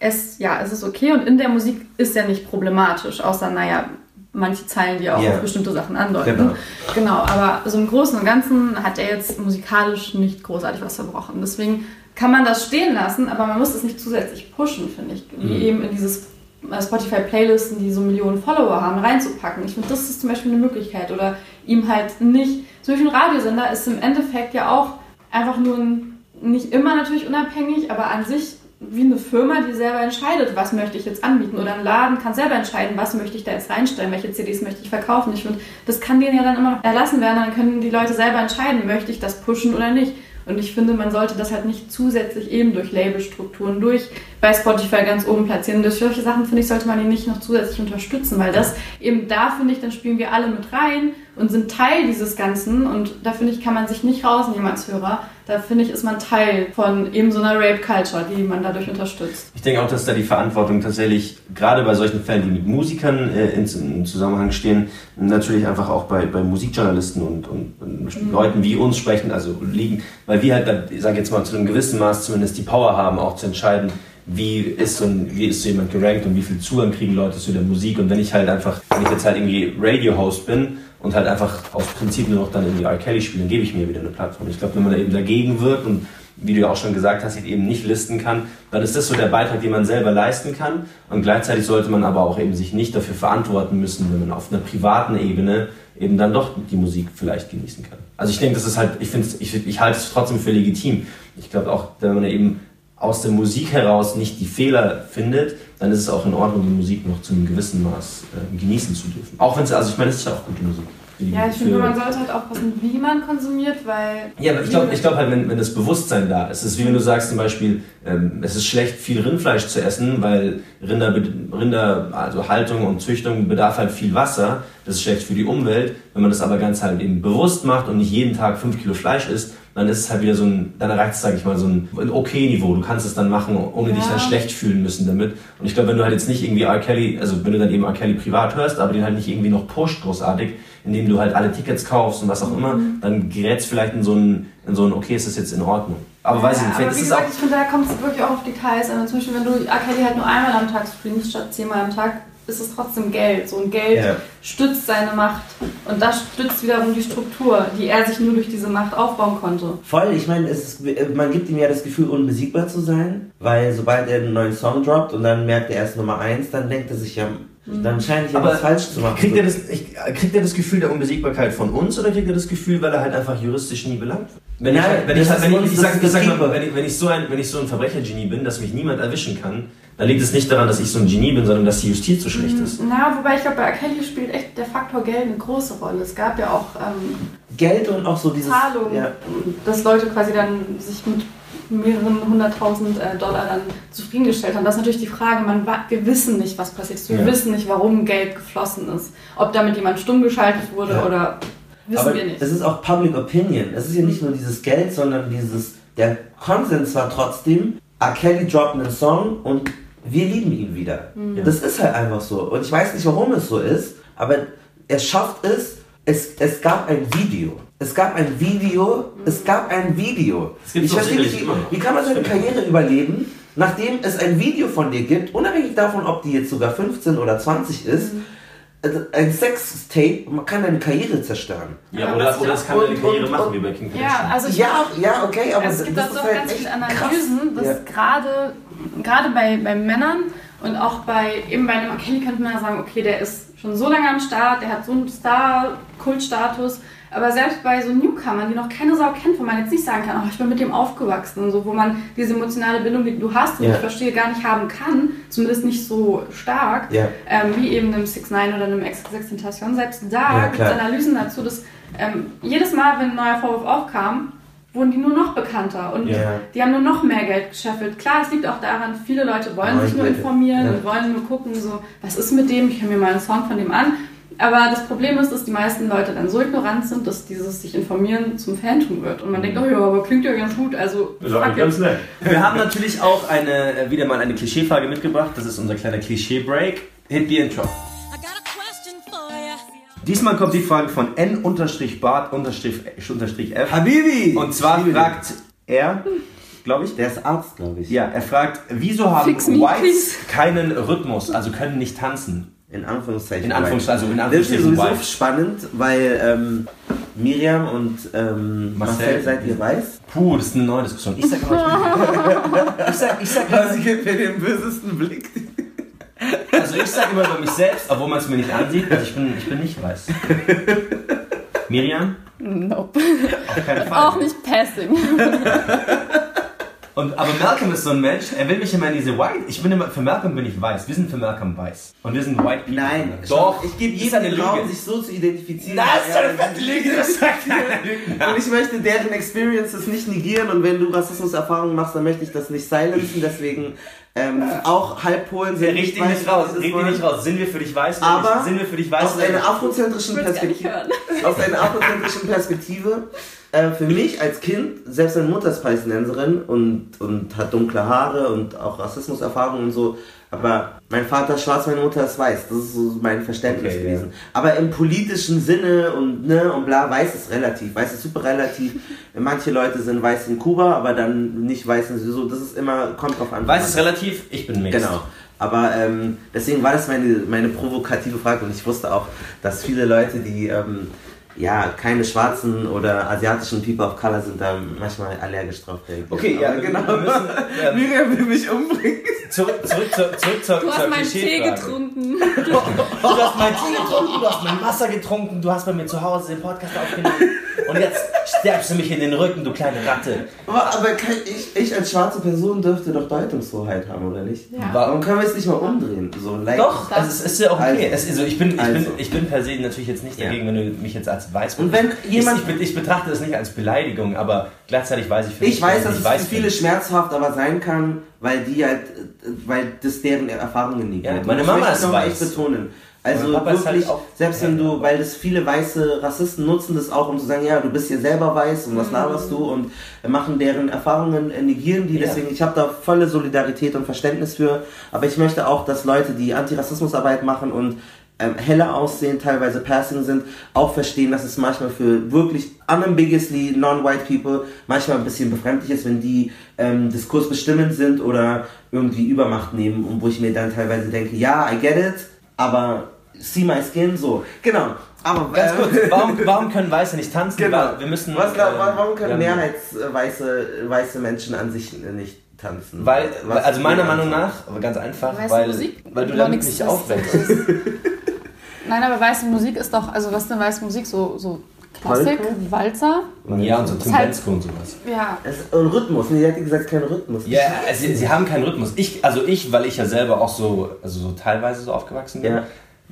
es, ja, es ist okay und in der Musik ist er nicht problematisch, außer, naja, manche Zeilen, die auch yeah. auf bestimmte Sachen andeuten. Genau. genau, aber so im Großen und Ganzen hat er jetzt musikalisch nicht großartig was verbrochen. Deswegen kann man das stehen lassen, aber man muss es nicht zusätzlich pushen, finde ich. Wie mhm. eben in dieses äh, Spotify-Playlisten, die so Millionen Follower haben, reinzupacken. Ich finde, das ist zum Beispiel eine Möglichkeit. Oder ihm halt nicht zum Beispiel ein Radiosender ist im Endeffekt ja auch einfach nur ein, nicht immer natürlich unabhängig, aber an sich wie eine Firma, die selber entscheidet, was möchte ich jetzt anbieten. Oder ein Laden kann selber entscheiden, was möchte ich da jetzt reinstellen, welche CDs möchte ich verkaufen. Ich finde, das kann denen ja dann immer noch erlassen werden. Dann können die Leute selber entscheiden, möchte ich das pushen oder nicht. Und ich finde, man sollte das halt nicht zusätzlich eben durch Labelstrukturen, durch bei Spotify ganz oben platzieren. Durch solche Sachen, finde ich, sollte man ihn nicht noch zusätzlich unterstützen, weil das eben da, finde ich, dann spielen wir alle mit rein und sind Teil dieses Ganzen. Und da, finde ich, kann man sich nicht rausnehmen als Hörer. Da, finde ich, ist man Teil von eben so einer Rape-Culture, die man dadurch unterstützt. Ich denke auch, dass da die Verantwortung tatsächlich, gerade bei solchen Fällen, die mit Musikern äh, in, in, Zusammenhang stehen, natürlich einfach auch bei, bei Musikjournalisten und, und, und mhm. Leuten wie uns sprechen, also liegen, weil wir halt, ich sage jetzt mal, zu einem gewissen Maß zumindest die Power haben, auch zu entscheiden, wie ist so, ein, wie ist so jemand gerankt und wie viel Zugang kriegen Leute zu der Musik. Und wenn ich halt einfach, wenn ich jetzt halt irgendwie Radio-Host bin und halt einfach aus Prinzip nur noch dann irgendwie R. Kelly spiele, dann gebe ich mir wieder eine Plattform. Ich glaube, wenn man da eben dagegen wirkt und wie du ja auch schon gesagt hast, eben nicht listen kann, dann ist das so der Beitrag, den man selber leisten kann. Und gleichzeitig sollte man aber auch eben sich nicht dafür verantworten müssen, wenn man auf einer privaten Ebene eben dann doch die Musik vielleicht genießen kann. Also ich denke, das ist halt, ich finde, ich, ich halte es trotzdem für legitim. Ich glaube auch, wenn man eben aus der Musik heraus nicht die Fehler findet, dann ist es auch in Ordnung, die Musik noch zu einem gewissen Maß äh, genießen zu dürfen. Auch wenn es, also ich meine, es ist ja auch gute Musik. Ja, ich finde, man sollte halt aufpassen, wie man konsumiert, weil. Ja, aber ich glaube ich glaub halt, wenn, wenn das Bewusstsein da ist, es ist wie wenn du sagst zum Beispiel, ähm, es ist schlecht, viel Rindfleisch zu essen, weil Rinder, Rinder, also Haltung und Züchtung bedarf halt viel Wasser. Das ist schlecht für die Umwelt. Wenn man das aber ganz halt eben bewusst macht und nicht jeden Tag fünf Kilo Fleisch isst, dann ist es halt wieder so ein, dann erreicht es, sag ich mal, so ein, ein okay-Niveau. Du kannst es dann machen, ohne ja. dich dann schlecht fühlen müssen damit. Und ich glaube, wenn du halt jetzt nicht irgendwie R. Kelly, also wenn du dann eben R. Kelly privat hörst, aber den halt nicht irgendwie noch pusht großartig, indem du halt alle Tickets kaufst und was auch immer, mhm. dann gerätst vielleicht in so ein, in so ein, okay, ist das jetzt in Ordnung. Aber weiß ja, ich nicht, aber wie gesagt, ich finde, da kommt es wirklich auch auf Details an. Zum Beispiel, wenn du R. Kelly halt nur einmal am Tag streamst, statt zehnmal am Tag, ist es trotzdem Geld. So ein Geld ja. stützt seine Macht und das stützt wiederum die Struktur, die er sich nur durch diese Macht aufbauen konnte. Voll, ich meine, man gibt ihm ja das Gefühl, unbesiegbar zu sein, weil sobald er einen neuen Song droppt und dann merkt er erst Nummer eins, dann denkt er sich ja, mhm. dann scheint ich ja was falsch zu machen. Kriegt er, das, kriegt er das Gefühl der Unbesiegbarkeit von uns oder kriegt er das Gefühl, weil er halt einfach juristisch nie belangt wird? Wenn ich, wenn ich, wenn ich, ich, sag, ich sag mal, wenn ich, wenn ich so ein, wenn ich so ein Verbrechergenie bin, dass mich niemand erwischen kann, da liegt es nicht daran, dass ich so ein Genie bin, sondern dass die Justiz so schlecht ist. Na, wobei ich glaube, bei Kelly spielt echt der Faktor Geld eine große Rolle. Es gab ja auch ähm, Geld und auch so diese Zahlungen, ja. dass Leute quasi dann sich mit mehreren hunderttausend äh, Dollar dann zufriedengestellt haben. Das ist natürlich die Frage, man, wir wissen nicht, was passiert ist. Wir ja. wissen nicht, warum Geld geflossen ist. Ob damit jemand stumm geschaltet wurde ja. oder wissen Aber wir nicht. Es ist auch Public Opinion. Es ist ja nicht nur dieses Geld, sondern dieses, der Konsens war trotzdem, R. Kelly droppt einen Song und wir lieben ihn wieder. Mhm. Das ist halt einfach so. Und ich weiß nicht, warum es so ist, aber er schafft es. Es, es gab ein Video. Es gab ein Video. Mhm. Es gab ein Video. Ich verstehe nicht, wie, wie kann man seine Karriere überleben, nachdem es ein Video von dir gibt, unabhängig davon, ob die jetzt sogar 15 oder 20 ist. Mhm also ein Sextape kann deine Karriere zerstören. Ja, oder, oder es kann deine Karriere und, machen, und, wie bei King Ja, also ja, ja, okay, aber es gibt das auch halt ganz viele Analysen, krass. dass ja. gerade gerade bei, bei Männern und auch bei eben bei einem Kelly könnte man ja sagen, okay, der ist schon so lange am Start, der hat so einen Star-Kultstatus, aber selbst bei so Newcomern, die noch keine Sau kennt, wo man jetzt nicht sagen kann, oh, ich bin mit dem aufgewachsen und so, wo man diese emotionale Bindung, die du hast und ja. ich verstehe, gar nicht haben kann, zumindest nicht so stark, ja. ähm, wie eben einem 6 9 oder einem X6 Tentation, selbst da ja, gibt es Analysen dazu, dass ähm, jedes Mal, wenn ein neuer Vorwurf aufkam, wurden die nur noch bekannter und yeah. die haben nur noch mehr Geld gescheffelt. Klar, es liegt auch daran, viele Leute wollen oh, sich nur informieren ja. und wollen nur gucken, so, was ist mit dem, ich höre mir mal einen Song von dem an. Aber das Problem ist, dass die meisten Leute dann so ignorant sind, dass dieses sich informieren zum Phantom wird. Und man denkt, oh ja, aber klingt ja ganz gut. Also, ganz nett. Wir haben natürlich auch eine, äh, wieder mal eine Klischeefrage mitgebracht. Das ist unser kleiner Klischee-Break. Hit the intro. Diesmal kommt die Frage von n-bart-f. Habibi! Und zwar Habibi. fragt er, glaube ich. Der ist Arzt, glaube ich. Ja, er fragt, wieso haben Whites keinen Rhythmus, also können nicht tanzen? In Anführungszeichen. In Anführungszeichen, also in Anführungszeichen. Das ist sowieso spannend, weil ähm, Miriam und ähm, Marcel, Marcel, seid ihr weiß? Puh, das ist eine neue Diskussion. Ich sag immer, ich, ich sag, ich sag, sie gibt mir den bösesten Blick. Also ich sag immer über mich selbst, obwohl man es mir nicht ansieht, also ich bin, ich bin nicht weiß. Miriam? Nope. Auf keinen Fall. Auch nicht Passing. Und, aber Malcolm ist so ein Mensch, er will mich immer in diese White. Ich bin immer, für Malcolm bin ich weiß. Wir sind für Malcolm weiß. Und wir sind White People. Nein, doch. Ich gebe jedem Raum, Lüge. sich so zu identifizieren. Das ist Ja, eine fette Lüge, das sagt keiner. Und ich möchte deren Experiences nicht negieren und wenn du Rassismuserfahrungen machst, dann möchte ich das nicht silenzen. Deswegen ähm, auch Halbpolen sind Red dich nicht raus, red dich nicht raus. Sind wir für dich weiß? Aber nicht? sind wir für dich weiß? Aus einer nicht? afrozentrischen nicht Perspektive. Aus einer afrozentrischen Perspektive. Äh, für mich als Kind, selbst meine Mutter ist Palästinenserin und, und hat dunkle Haare und auch Rassismuserfahrungen und so. Aber mein Vater ist schwarz, meine Mutter ist weiß. Das ist so mein Verständnis Okay, gewesen. Aber im politischen Sinne und ne und bla, weiß ist relativ. Weiß ist super relativ. Manche Leute sind weiß in Kuba, aber dann nicht weiß in so. Das ist immer, kommt drauf an. Weiß ist relativ, ich bin mixed. Genau. Aber ähm, deswegen war das meine, meine provokative Frage und ich wusste auch, dass viele Leute, die ähm, ja keine schwarzen oder asiatischen People of Color sind, da manchmal allergisch drauf reagieren. Okay, ja, Aber genau. genau. Wir müssen, ähm, Miriam will mich umbringen. zurück, zurück, zurück, zurück zur, Du zur hast meinen Tee getrunken. Du hast meinen Tee getrunken, du hast mein Wasser getrunken, du hast bei mir zu Hause den Podcast aufgenommen und jetzt sterbst du mich in den Rücken, du kleine Ratte. Aber, aber kann ich, ich als schwarze Person dürfte doch Deutungshoheit haben, oder nicht? Ja. Warum können wir es nicht mal umdrehen? So, like, Doch, also es ist ja auch okay. Also. es, also ich, bin, ich, Also. bin, ich bin per se natürlich jetzt nicht Ja. dagegen, wenn du mich jetzt als weiß Und wenn jemand- Ich, ich, ich betrachte es nicht als Beleidigung, aber gleichzeitig weiß ich für Ich weiß, dass es weiß für viele schmerzhaft aber sein kann, weil die halt, äh, weil das deren Erfahrungen nicht Ja, meine Das Mama ist weiß. echt betonen. Also ist wirklich, halt selbst wenn du, weil das viele weiße Rassisten nutzen das auch, um zu sagen, ja, du bist ja selber weiß und was laberst du und machen deren Erfahrungen, äh, negieren die. Deswegen, ich habe da volle Solidarität und Verständnis für. Aber ich möchte auch, dass Leute, die Antirassismusarbeit machen und ähm, heller aussehen, teilweise passing sind, auch verstehen, dass es manchmal für wirklich unambiguously non-white people manchmal ein bisschen befremdlich ist, wenn die ähm, diskursbestimmend sind oder irgendwie Übermacht nehmen und wo ich mir dann teilweise denke, ja, I get it, aber see my skin, so. Genau. Aber Ganz äh, kurz, warum, warum können Weiße nicht tanzen? Genau. Wir müssen, Was glaub, ähm, warum können haben- mehrheitsweiße weiße Menschen an sich nicht tanzen? Weil, Was also meiner Meinung nach, aber ganz einfach, Weiße weil, Musik? weil du Noch damit nichts nicht aufwächst. Nein, aber weiße Musik ist doch, also was ist denn weiße Musik? So, so Klassik, Polka? Walzer? Ja, und so Tim Halt- und sowas. Ja. Es ist ein Rhythmus, nee, die hat gesagt, kein Rhythmus. Ja, also sie, sie haben keinen Rhythmus. Ich, also ich, weil ich ja selber auch so, also so teilweise so aufgewachsen bin. Ja.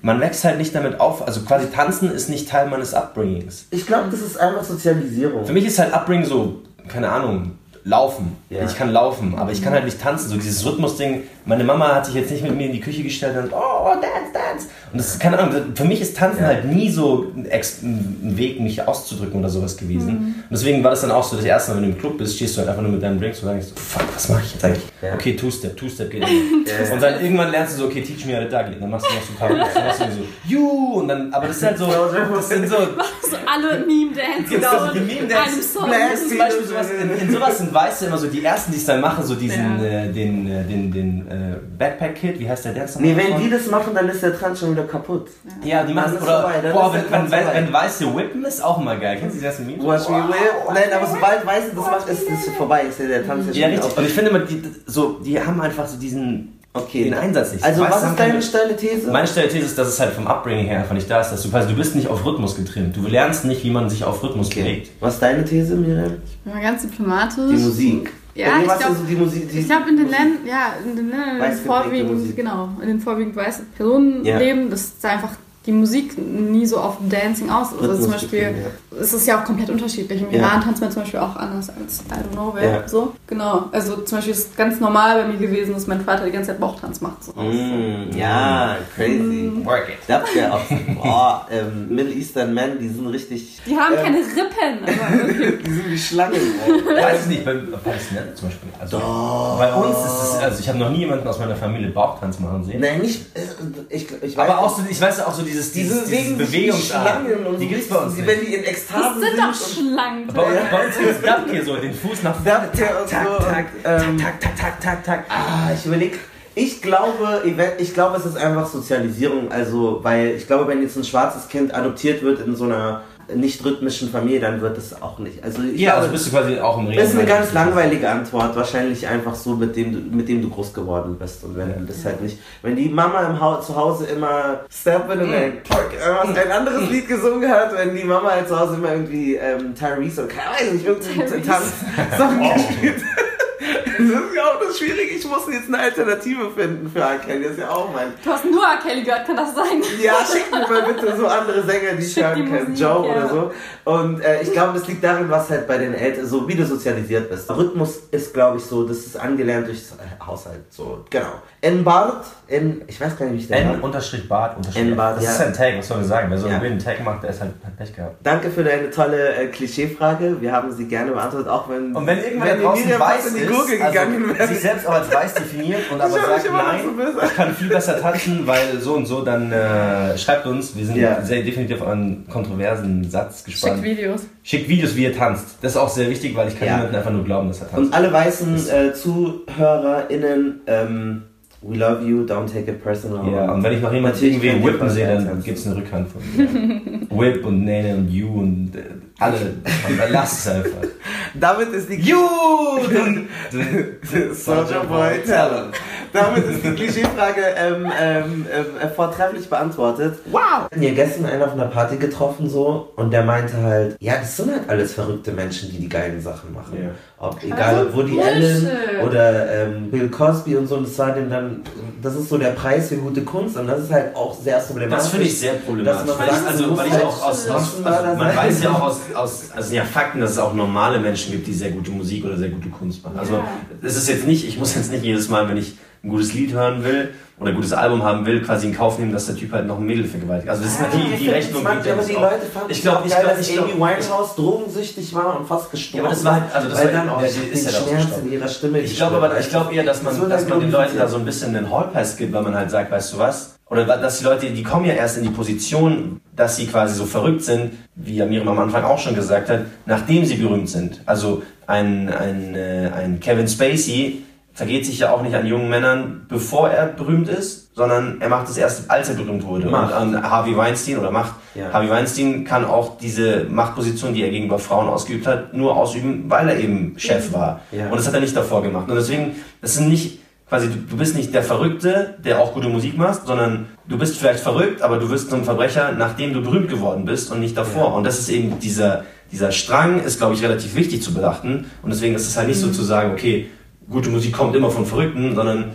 Man wächst halt nicht damit auf, also quasi tanzen ist nicht Teil meines Upbringings. Ich glaube, das ist einfach Sozialisierung. Für mich ist halt Upbringing so, keine Ahnung, laufen. Ja. Ich kann laufen, aber ich kann halt nicht tanzen. So dieses Rhythmusding. Meine Mama hat sich jetzt nicht mit mir in die Küche gestellt und oh, dance, dance. Und das ist, keine Ahnung, für mich ist Tanzen Ja. halt nie so ein, Weg, mich auszudrücken oder sowas gewesen. Und deswegen war das dann auch so, das erste Mal, wenn du im Club bist, stehst du halt einfach nur mit deinen Drinks und sagst, fuck, was mache ich jetzt eigentlich? Ja. Okay, Two-Step, Two-Step geht. Ja. Und dann irgendwann lernst du so, okay, teach me how to duggy. Und dann machst du noch so ein paar Moves. Dann machst du so, you, und dann, aber das ist halt so, das sind so, So alle Meme-Dance Genau, die Meme-Dance. zum Beispiel sowas, in, in sowas sind Weiße immer so die ersten, die es dann machen, so diesen, Ja. äh, den, äh, den, den äh, Backpack-Kid, wie heißt der Dance? Nee, wenn die das machen, dann ist der Trans schon wieder kaputt. Ja, die machen oder, vorbei, boah, wenn, wenn, wenn, vorbei. wenn Weiße whippen ist auch immer geil. Kennst du das Meme? Watch me whip. Nein, aber sobald Weiße das macht, ist es vorbei. Ist ja der Tanz Ja, schon richtig. Und ich finde immer, die, so, die haben einfach so diesen, Okay. den Einsatz nicht. Also, was ist deine steile These? Meine steile These ist, dass es halt vom Upbringing her einfach nicht da ist. Dass du quasi, du bist nicht auf Rhythmus getrimmt. Du lernst nicht, wie man sich auf Rhythmus okay. bewegt. Was ist deine These, Miriam? Mal ganz diplomatisch. Die Musik. Ja, ich war's glaub- so die Musik. Die Ich glaube, in den. Ländern, ja, in den Ländern, in den vorwiegend, genau, in den vorwiegend weißen Personen Ja. leben, dass da einfach die Musik nie so auf Dancing aus ist. Also zum Beispiel, getrimmt, es ist ja auch komplett unterschiedlich. Im Ja. Iran tanzt man zum Beispiel auch anders als I don't know wer. Ja. So, genau. Also zum Beispiel ist es ganz normal bei mir gewesen, dass mein Vater die ganze Zeit Bauchtanz macht. So. Mm, ja, crazy. Work it. Das wäre auch. Boah, ähm, Middle Eastern Men, die sind richtig. Die haben ähm, keine Rippen, aber okay. Die sind wie Schlangen. Weiß ich nicht, bei Palästinenser zum Beispiel. Also, Doch. Bei uns ist es, also ich habe noch nie jemanden aus meiner Familie Bauchtanz machen sehen. Nein, nicht. äh, Ich, ich weiß Aber auch so, ich weiß auch so dieses, die dieses, sind dieses Bewegungsart. Die so gibt's bei uns die, nicht. Wenn die in Das Ekstase sind doch und- Schlangen. Bei, uns- bei uns ist Dub hier so, den Fuß nach vorne. Tak, so. tak, ähm, tak, tak, tak, tak, tak. Ah, ich überlege. Ich glaube, ich glaube, es ist einfach Sozialisierung. Also, weil ich glaube, wenn jetzt ein schwarzes Kind adoptiert wird in so einer nicht rhythmischen Familie, dann wird es auch nicht. Also ich Ja, glaube, also bist du quasi auch im Reden. das ist eine ganz langweilige Antwort, wahrscheinlich einfach so, mit dem du, mit dem du groß geworden bist. Und wenn du das halt nicht, wenn die Mama im ha zu Hause immer Step in the Park äh, ein anderes Lied gesungen hat, wenn die Mama halt zu Hause immer irgendwie ähm, Tyrese oder keine Ahnung, nicht irgendeinen Tanz Sachen gespielt hat. Das ist ja auch das Schwierige, ich muss jetzt eine Alternative finden für R. Kelly, das ist ja auch mein. Du hast nur R. Kelly gehört, kann das sein? Ja, schick mir mal bitte so andere Sänger, die ich hören kann. Musik, Joe ja. oder so. Und äh, ich glaube, das liegt darin, was halt bei den Eltern, so wie du sozialisiert bist. Rhythmus ist, glaube ich, so, das ist angelernt durch Haushalt. So, genau. En Bart, in, ich weiß gar nicht, wie ich den N Namen- unterstrich Bart unterstrich. N-Bart, das ja. ist ein Tag, was soll ich sagen? Wer so Ja. einen Tag macht, der ist halt hat Pech gehabt. Danke für deine tolle äh, Klischeefrage. Wir haben sie gerne beantwortet, auch wenn, Und wenn irgendwer wenn draußen weiß fast Gurgel also gegangen wäre. sich selbst auch als weiß definiert und aber sagt, nein, so ich kann viel besser tanzen, weil so und so, dann äh, schreibt uns. Wir sind Ja. sehr definitiv auf einen kontroversen Satz gespannt. Videos. Schickt Videos, wie ihr tanzt. Das ist auch sehr wichtig, weil ich kann Ja. niemandem einfach nur glauben, dass er tanzt. Und alle weißen äh, ZuhörerInnen, ähm, we love you, don't take it personal. ja, und wenn ich noch jemanden irgendwie whippen sehe, dann gibt es eine Rückhand von mir. Whip und Nene und You und äh, alle. Man, lasst es einfach. Damit ist die You! Soldier Boy Talent. Damit ist die Klischeefrage ähm, ähm, äh, vortrefflich beantwortet. Wow! Wir haben gestern einen auf einer Party getroffen so und der meinte halt, ja, das sind halt alles verrückte Menschen, die die geilen Sachen machen. Ja. Ob egal Also ob Woody Bullshit. Allen oder ähm, Bill Cosby und so, das war dem dann, das ist so der Preis für gute Kunst und das ist halt auch sehr problematisch. Das finde ich sehr problematisch. Weil ich, also, weil ich musst auch aus, halt aus also man sein. weiß ja auch aus, aus also ja Fakten, dass es auch normale Menschen gibt, die sehr gute Musik oder sehr gute Kunst machen. Also Ja. es ist jetzt nicht, ich muss jetzt nicht jedes Mal, wenn ich ein gutes Lied hören will oder ein gutes Album haben will, quasi in Kauf nehmen, dass der Typ halt noch ein Mädel vergewaltigt. Also das ist die, die Rechnung Man, ja aber die. Leute fanden Ich glaube, ich glaube, dass Amy Winehouse drogensüchtig war und fast gestorben Ja, aber das war halt- also das war- dann auch ja, den die ist Schmerz in ihrer Stimme Ich glaube aber, ich glaube eher, dass man, So dass man den. Leuten da so ein bisschen einen Hallpass gibt, weil man halt sagt, weißt du was? Oder dass die Leute, die kommen ja erst in die Position, dass sie quasi so verrückt sind, wie Miriam am Anfang auch schon gesagt hat, nachdem sie berühmt sind. Also ein, ein, äh, ein Kevin Spacey vergeht sich ja auch nicht an jungen Männern, bevor er berühmt ist, sondern er macht es erst, als er berühmt wurde. Macht. Und an Harvey Weinstein oder macht, Ja. Harvey Weinstein kann auch diese Machtposition, die er gegenüber Frauen ausgeübt hat, nur ausüben, weil er eben Chef war. Ja. Und das hat er nicht davor gemacht. Und deswegen, das sind nicht, quasi, du, du bist nicht der Verrückte, der auch gute Musik macht, sondern du bist vielleicht verrückt, aber du wirst zum Verbrecher, nachdem du berühmt geworden bist und nicht davor. Ja. Und das ist eben dieser, dieser Strang ist, glaube ich, relativ wichtig zu beachten. Und deswegen ist es halt nicht so zu sagen, okay, gute Musik kommt immer von Verrückten, sondern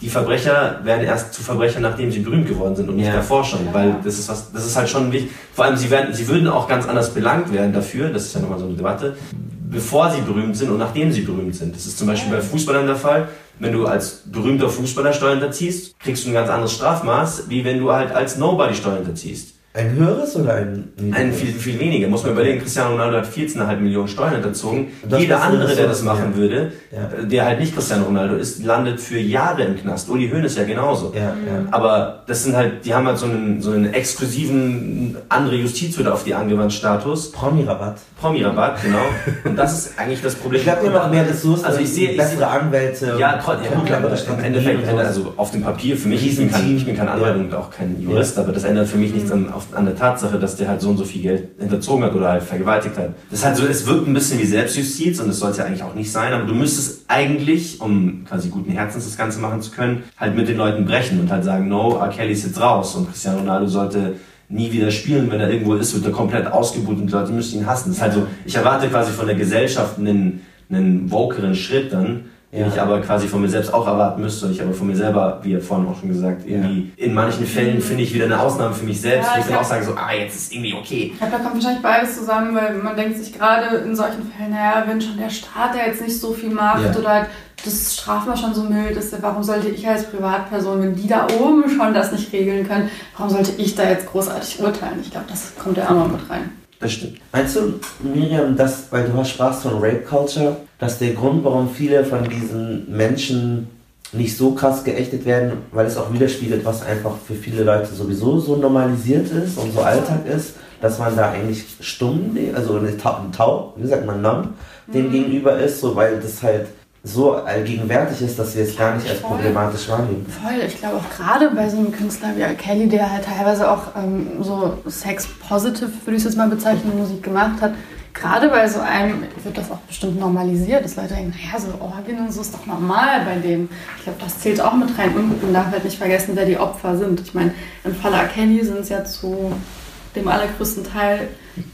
die Verbrecher werden erst zu Verbrechern, nachdem sie berühmt geworden sind und nicht Ja. davor schon, weil das ist was, das ist halt schon wichtig. Vor allem, sie werden, sie würden auch ganz anders belangt werden dafür, das ist ja nochmal so eine Debatte, bevor sie berühmt sind und nachdem sie berühmt sind. Das ist zum Beispiel bei Fußballern der Fall. Wenn du als berühmter Fußballer Steuern hinterziehst, kriegst du ein ganz anderes Strafmaß, wie wenn du halt als Nobody Steuern hinterziehst. Ein höheres oder ein Ein viel, viel weniger. Muss man überlegen, Cristiano Ronaldo hat 14,5 Millionen Steuern hinterzogen. Das Jeder ist andere, der das machen ja. würde, Ja. der halt nicht Cristiano Ronaldo ist, landet für Jahre im Knast. Uli Hoeneß ja genauso. Ja. Aber das sind halt, die haben halt so einen, so einen exklusiven, andere Justiz wird auf die angewandt Status. Promi-Rabatt. Promi-Rabatt, genau. Und das ist eigentlich das Problem. Ich glaube, auch mehr Ressourcen, Also ich sehe, ich bessere sehe Anwälte. ja, trotzdem, ja, gut, aber das im Endeffekt, also auf dem Papier für mich, ich bin kein, ich bin kein Anwalt und auch kein Jurist, aber das ändert für mich nichts an, auf, an der Tatsache, dass der halt so und so viel Geld hinterzogen hat oder halt vergewaltigt hat. Das ist halt so, es wirkt ein bisschen wie Selbstjustiz und das sollte ja eigentlich auch nicht sein, aber du müsstest eigentlich, um quasi guten Herzens das Ganze machen zu können, halt mit den Leuten brechen und halt sagen, no, R. Kelly ist jetzt raus und Cristiano Ronaldo sollte nie wieder spielen, wenn er irgendwo ist, wird er komplett ausgebucht und die Leute müssen ihn hassen. Das ist halt so, ich erwarte quasi von der Gesellschaft einen, einen wokeren Schritt dann, den Ja. ich aber quasi von mir selbst auch erwarten müsste. Und ich aber von mir selber, wie ihr vorhin auch schon gesagt, irgendwie in manchen Fällen finde ich wieder eine Ausnahme für mich selbst. Ja, wo ich dann auch sage, so, ah, jetzt ist irgendwie okay. Ich glaube, da kommt wahrscheinlich beides zusammen, weil man denkt sich gerade in solchen Fällen, naja, wenn schon der Staat da jetzt nicht so viel macht Ja. oder halt das Strafmaß schon so mild ist, warum sollte ich als Privatperson, wenn die da oben schon das nicht regeln können, warum sollte ich da jetzt großartig urteilen? Ich glaube, das kommt ja auch noch mit rein. Das stimmt. Meinst du, Miriam, dass, weil du sprachst von Rape Culture, dass der Grund, warum viele von diesen Menschen nicht so krass geächtet werden, weil es auch widerspiegelt, was einfach für viele Leute sowieso so normalisiert ist und so Alltag ist, dass man da eigentlich stumm, also eine Tau, ein Tau wie sagt man, numb, dem gegenüber ist, so weil das halt so allgegenwärtig ist, dass wir es gar nicht als Voll. problematisch wahrnehmen. Voll, ich glaube auch gerade bei so einem Künstler wie R. Kelly, der halt teilweise auch ähm, so sex-positive, würde ich es jetzt mal bezeichnen, Musik gemacht hat, gerade bei so einem wird das auch bestimmt normalisiert, dass Leute denken, naja, so Orgien und so ist doch normal bei dem. Ich glaube, das zählt auch mit rein und man darf halt nicht vergessen, wer die Opfer sind. Ich meine, im Fall R. Kelly sind es ja zu dem allergrößten Teil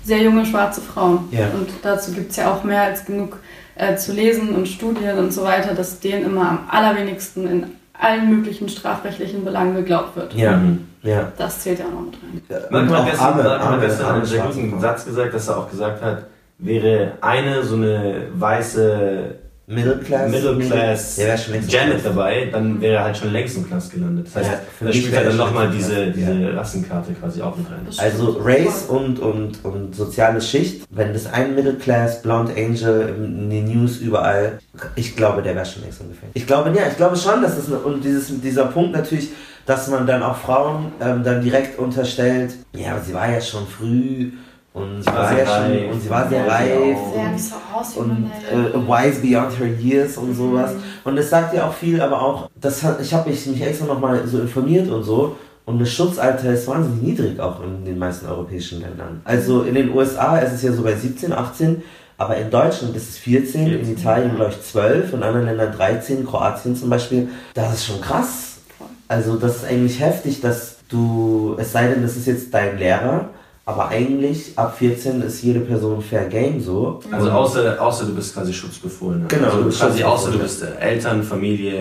sehr junge schwarze Frauen. Ja. Und dazu gibt es ja auch mehr als genug äh, zu lesen und Studien und so weiter, dass denen immer am allerwenigsten in allen möglichen strafrechtlichen Belangen geglaubt wird. Ja, ja. Das zählt ja auch noch mit rein. Malcolm Und hat auch gestern, arme- arme- arme einen sehr guten. Satz gesagt, dass er auch gesagt hat, wäre eine so eine weiße Middle Class. Middle Class Ja, Janet dabei, dann wäre er halt schon längst im Knast gelandet. Das heißt, Ja, da spielt er dann er nochmal diese, diese Rassenkarte quasi auch mit rein. Also. Race und, und, und soziale Schicht, wenn das ein Middle Class, Blonde Angel in den News überall, ich glaube, der wäre schon längst im Gefängnis. Ich glaube, ja, ich glaube schon, dass das, und dieses, dieser Punkt natürlich, dass man dann auch Frauen ähm, dann direkt unterstellt, ja, aber sie war ja schon früh und sie war sehr ja reif. und sie war sehr Ja, reif genau. Sehr und, und man äh, wise beyond her years und sowas. Und es sagt ja auch viel, aber auch, das hat, ich habe mich, mich extra nochmal so informiert und so. Und das Schutzalter ist wahnsinnig niedrig, auch in den meisten europäischen Ländern. Also in den USA ist es ja so bei 17, 18, aber in Deutschland ist es 14, in 14, Italien glaube ich 12, in anderen Ländern 13, Kroatien zum Beispiel. Das ist schon krass. Also das ist eigentlich heftig, dass du, es sei denn, das ist jetzt dein Lehrer, aber eigentlich ab 14 ist jede Person fair game so. Also außer, außer du bist quasi Schutzbefohlener. Genau, also du bist quasi außer du bist äh, Eltern, Familie,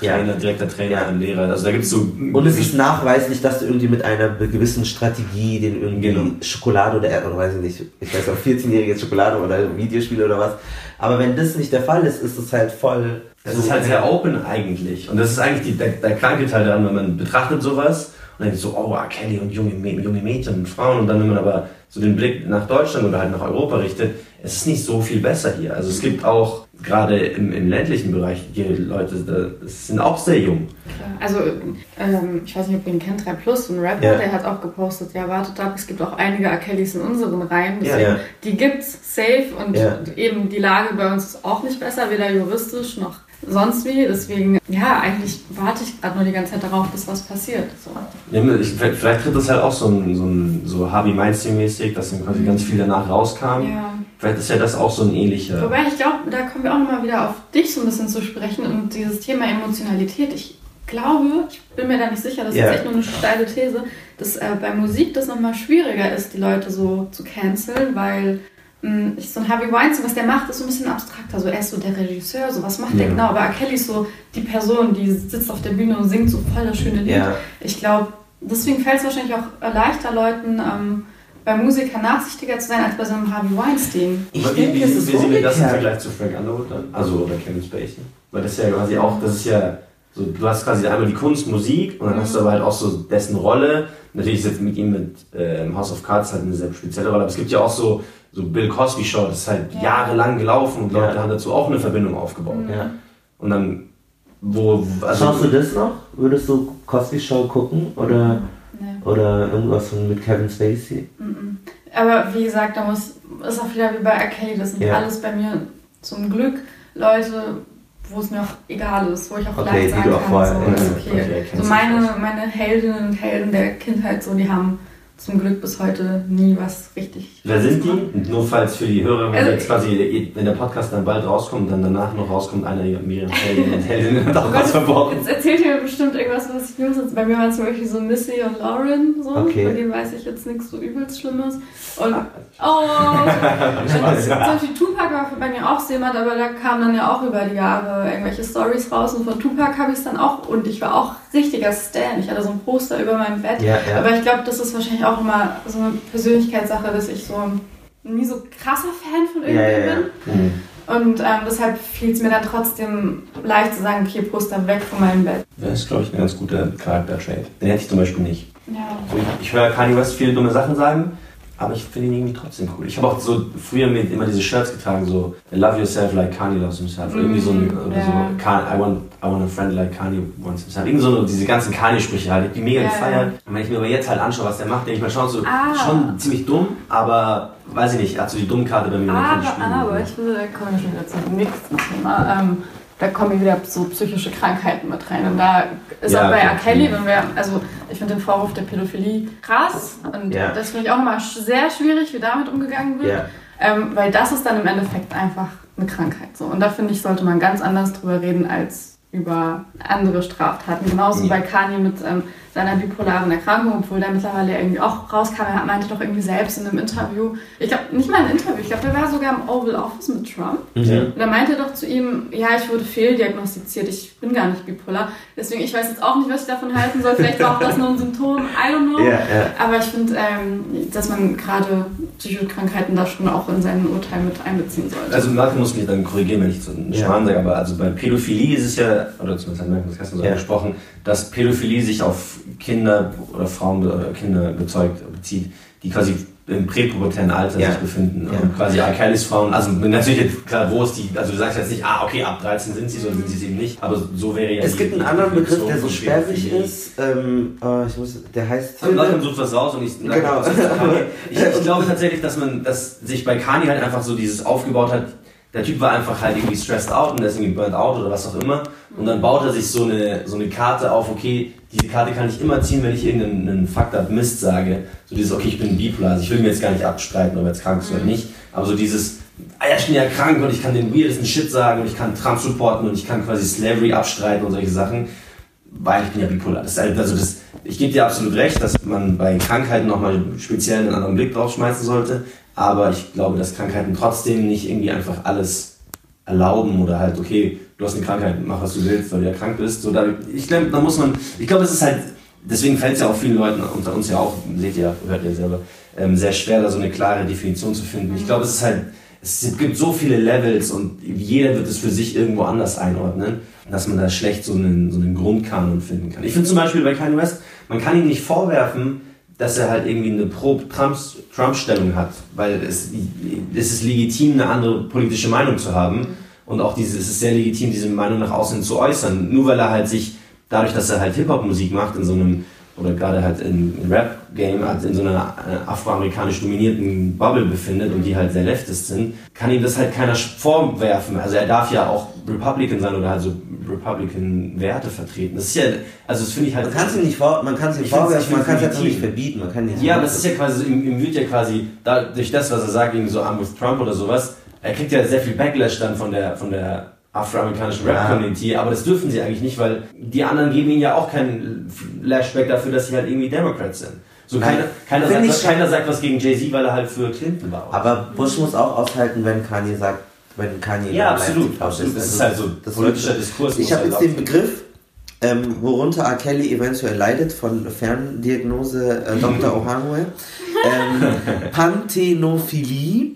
äh, Ja. Trainer, direkter Trainer, Ja. Lehrer. Also da gibt es so... Und es ist nachweislich, dass du irgendwie mit einer gewissen Strategie den irgendwie Genau. Schokolade oder, oder weiß ich nicht, ich weiß auch 14-jährige Schokolade oder Videospiele oder was. Aber wenn das nicht der Fall ist, ist es halt voll. Das ist halt sehr open eigentlich. Und das ist eigentlich die, der, der kranke Teil daran, wenn man betrachtet sowas und dann so, oh, R. Kelly und junge, junge Mädchen und Frauen. Und dann, wenn man aber so den Blick nach Deutschland oder halt nach Europa richtet, es ist nicht so viel besser hier. Also es gibt auch, gerade im, im ländlichen Bereich, die Leute, da- das sind auch sehr jung. Also, ähm, ich weiß nicht, ob ihr ihn kennt, 3 Plus, ein Rapper, Ja. der hat auch gepostet, ja, wartet ab, es gibt auch einige R. Kellys in unseren Reihen, Ja, deswegen, ja. die gibt's safe und Ja. eben die Lage bei uns ist auch nicht besser, weder juristisch noch sonst wie, deswegen, ja, eigentlich warte ich gerade nur die ganze Zeit darauf, bis was passiert. So. Ja, ich, vielleicht tritt das halt auch so ein, so ein so Harvey Weinstein-mäßig, dass dann quasi ganz viel danach rauskam. Ja. Vielleicht ist ja das auch so ein ähnlicher. Wobei ich glaube, da kommen wir auch nochmal wieder auf dich so ein bisschen zu sprechen und dieses Thema Emotionalität. Ich glaube, ich bin mir da nicht sicher, das Ja. ist echt nur eine steile These, dass äh, bei Musik das nochmal schwieriger ist, die Leute so zu canceln, weil ich, so ein Harvey Weinstein, was der macht, ist so ein bisschen abstrakter. So, er ist so der Regisseur, so was macht Ja. der genau? Aber R. Kelly ist so die Person, die sitzt auf der Bühne und singt so voll das schöne Lied. Ja. Ich glaube, deswegen fällt es wahrscheinlich auch leichter Leuten, ähm, bei Musikern nachsichtiger zu sein, als bei so einem Harvey Weinstein. Ich Aber denke, wie, wie, ist wie sehen wir das im. Vergleich zu Frank Underwood dann? Also, oder Kevin Spacey? Weil das ist ja quasi auch, das ist ja so, du hast quasi einmal die Kunst, Musik und dann hast du aber halt auch so dessen Rolle. Natürlich ist jetzt mit ihm mit ähm, House of Cards halt eine sehr spezielle Rolle, aber es gibt ja auch so, so Bill Cosby Show, das ist halt Ja. jahrelang gelaufen und Leute Ja. haben dazu auch eine Verbindung aufgebaut. Ja. Und dann, wo, also, Schaust du das noch? Würdest du Cosby Show gucken oder, Nee. oder irgendwas mit Kevin Spacey? Mhm. Aber wie gesagt, da muss, ist auch wieder wie bei. Kelly, das sind Ja. alles bei mir zum Glück Leute, wo es mir auch egal ist, wo ich auch Okay, leicht sagen du auch kann, vorher- so, ja, ist okay, okay. So meine, meine Heldinnen und Helden der Kindheit, so, die haben zum Glück bis heute nie was richtig. wer sind die? Nur falls für die Hörer, wenn Also- jetzt quasi, wenn der Podcast dann bald rauskommt, dann danach noch rauskommt, einer Miriam Heldinnen und Heldinnen hat auch was verborgen. Jetzt erzählt ihr mir bestimmt irgendwas, was ich nicht Bei mir waren zum Beispiel so Missy und Lauren, so. Okay. Bei denen weiß ich jetzt nichts so übelst Schlimmes. Und, oh, zum Beispiel Tupac war bei mir auch so jemand, aber da kamen dann ja auch über die Jahre irgendwelche Stories raus und von Tupac habe ich es dann auch und ich war auch richtiger Stan. Ich hatte so ein Poster über meinem Bett. Ja, ja. Aber ich glaube, das ist wahrscheinlich auch immer so eine Persönlichkeitssache, dass ich so nie so krasser Fan von Ja, irgendwem ja, ja. bin. Mhm. Und ähm, deshalb fiel es mir dann trotzdem leicht zu sagen, okay, Poster weg von meinem Bett. Das ist, glaube ich, ein ganz guter Charakter-Trait. Den hätte ich zum Beispiel nicht. Ja. So, ich, ich höre Kanye West viele dumme Sachen sagen, aber ich finde ihn irgendwie trotzdem cool. Ich habe auch so früher mit immer diese Shirts getragen, so Love yourself like Kanye loves himself. Mm, irgendwie so, ein, oder yeah. so I, want, I want a friend like Kanye wants himself. Irgendwie so diese ganzen Kanye-Sprüche halt, die mega yeah. gefeiert. Und wenn ich mir aber jetzt halt anschaue, was der macht, denke ich mal schon so, ah. schon ziemlich dumm, aber weiß ich nicht, er hat so die Dummkarte bei mir. Aber, aber ich finde, da wir schon wieder zum nächsten Thema. Ähm, da kommen wieder so psychische Krankheiten mit rein. Und da ist ja, auch bei R. Kelly, wenn wir, also ich finde den Vorwurf der Pädophilie krass und ja. das finde ich auch immer sehr schwierig, wie damit umgegangen wird, ja. ähm, weil das ist dann im Endeffekt einfach eine Krankheit. So. Und da finde ich, sollte man ganz anders drüber reden als über andere Straftaten. Genauso bei Kanye mit ähm, seiner bipolaren Erkrankung, obwohl der mittlerweile irgendwie auch rauskam. Er meinte doch irgendwie selbst in einem Interview, ich glaube, nicht mal ein Interview, ich glaube, der war sogar im Oval Office mit Trump. Mhm. Und er meinte doch zu ihm, ja, ich wurde fehldiagnostiziert, ich bin gar nicht bipolar. Deswegen, ich weiß jetzt auch nicht, was ich davon halten soll. Vielleicht war auch das nur ein Symptom, I don't know. Ja, ja. Aber ich finde, ähm, dass man gerade psychische Krankheiten da schon auch in seinen Urteil mit einbeziehen sollte. Also Martin muss mich dann korrigieren, wenn ich so einen Schmarrn sage, aber also bei Pädophilie ist es ja, oder zumindest hat das gestern so ja. gesprochen, dass Pädophilie sich auf Kinder oder Frauen oder Kinder bezeugt, bezieht, die quasi im präpubertären Alter ja. sich befinden. Ja. Und quasi. Kellys Frauen, also natürlich jetzt klar, wo ist die, also du sagst jetzt nicht, ah, okay, ab 13 sind sie, sondern sind sie es eben nicht, aber so wäre ja Es gibt einen anderen Begriff, der so sperrig ist, ähm, äh, ich muss, der heißt... Also Leute sucht was raus und ich... Genau. Ich, ich glaube tatsächlich, dass man, dass sich bei Kani halt einfach so dieses aufgebaut hat, der Typ war einfach halt irgendwie stressed out und deswegen burnt out oder was auch immer. Und dann baut er sich so eine, so eine Karte auf, okay, diese Karte kann ich immer ziehen, wenn ich irgendeinen Fucked up Mist sage. So dieses, okay, ich bin bipolar. Also ich will mir jetzt gar nicht abstreiten, ob er jetzt krank ist oder mhm. nicht. Aber so dieses, ah ja, ich bin ja krank und ich kann den weirdesten Shit sagen und ich kann Trump supporten und ich kann quasi Slavery abstreiten und solche Sachen. Weil ich bin ja bipolar. Das ist halt, also das, ich gebe dir absolut recht, dass man bei Krankheiten nochmal speziell einen anderen Blick drauf schmeißen sollte. Aber ich glaube, dass Krankheiten trotzdem nicht irgendwie einfach alles erlauben oder halt, okay, du hast eine Krankheit, mach was du willst, weil du ja krank bist. So, da, ich glaube, da muss man, ich glaube, es ist halt, deswegen fällt es ja auch vielen Leuten, unter uns ja auch, seht ihr, hört ihr selber, ähm, sehr schwer, da so eine klare Definition zu finden. Ich glaube, es ist halt, es gibt so viele Levels und jeder wird es für sich irgendwo anders einordnen, dass man da schlecht so einen, so einen Grundkanon finden kann. Ich finde zum Beispiel bei Kanye West, man kann ihm nicht vorwerfen, dass er halt irgendwie eine Pro-Trump-Stellung hat, weil es, es ist legitim, eine andere politische Meinung zu haben und auch dieses, es ist sehr legitim, diese Meinung nach außen zu äußern. Nur weil er halt sich, dadurch, dass er halt Hip-Hop-Musik macht, in so einem, oder gerade halt in Rap-Game, halt in so einer äh, afroamerikanisch dominierten Bubble befindet und die halt sehr leftist sind, kann ihm das halt keiner vorwerfen. Also er darf ja auch Republican sein oder halt so Republican-Werte vertreten. Das ist ja, also das finde ich halt. Man kann sie nicht vor, man kann sie vorwerfen, man kann es halt nicht verbieten, man kann nicht. Ja, aber das ist ja quasi, ihm, ihm wird ja quasi, da, durch das, was er sagt, gegen so I'm with Trump oder sowas, er kriegt ja sehr viel Backlash dann von der, von der afroamerikanischen Rap-Community, aber das dürfen sie eigentlich nicht, weil die anderen geben ihnen ja auch keinen Flashback dafür, dass sie halt irgendwie Democrats sind. So keiner, keiner, sagt, was, keiner sagt was gegen Jay-Z, weil er halt für Clinton war. Aber Bush muss auch aushalten, wenn Kanye sagt, wenn Kanye Ja, absolut, absolut. Das ist halt so das politischer Diskurs. Ich habe jetzt den Begriff, ähm, worunter R. Kelly eventuell leidet, von Ferndiagnose äh, Dr. Ohanwe. Ähm, Panthenophilie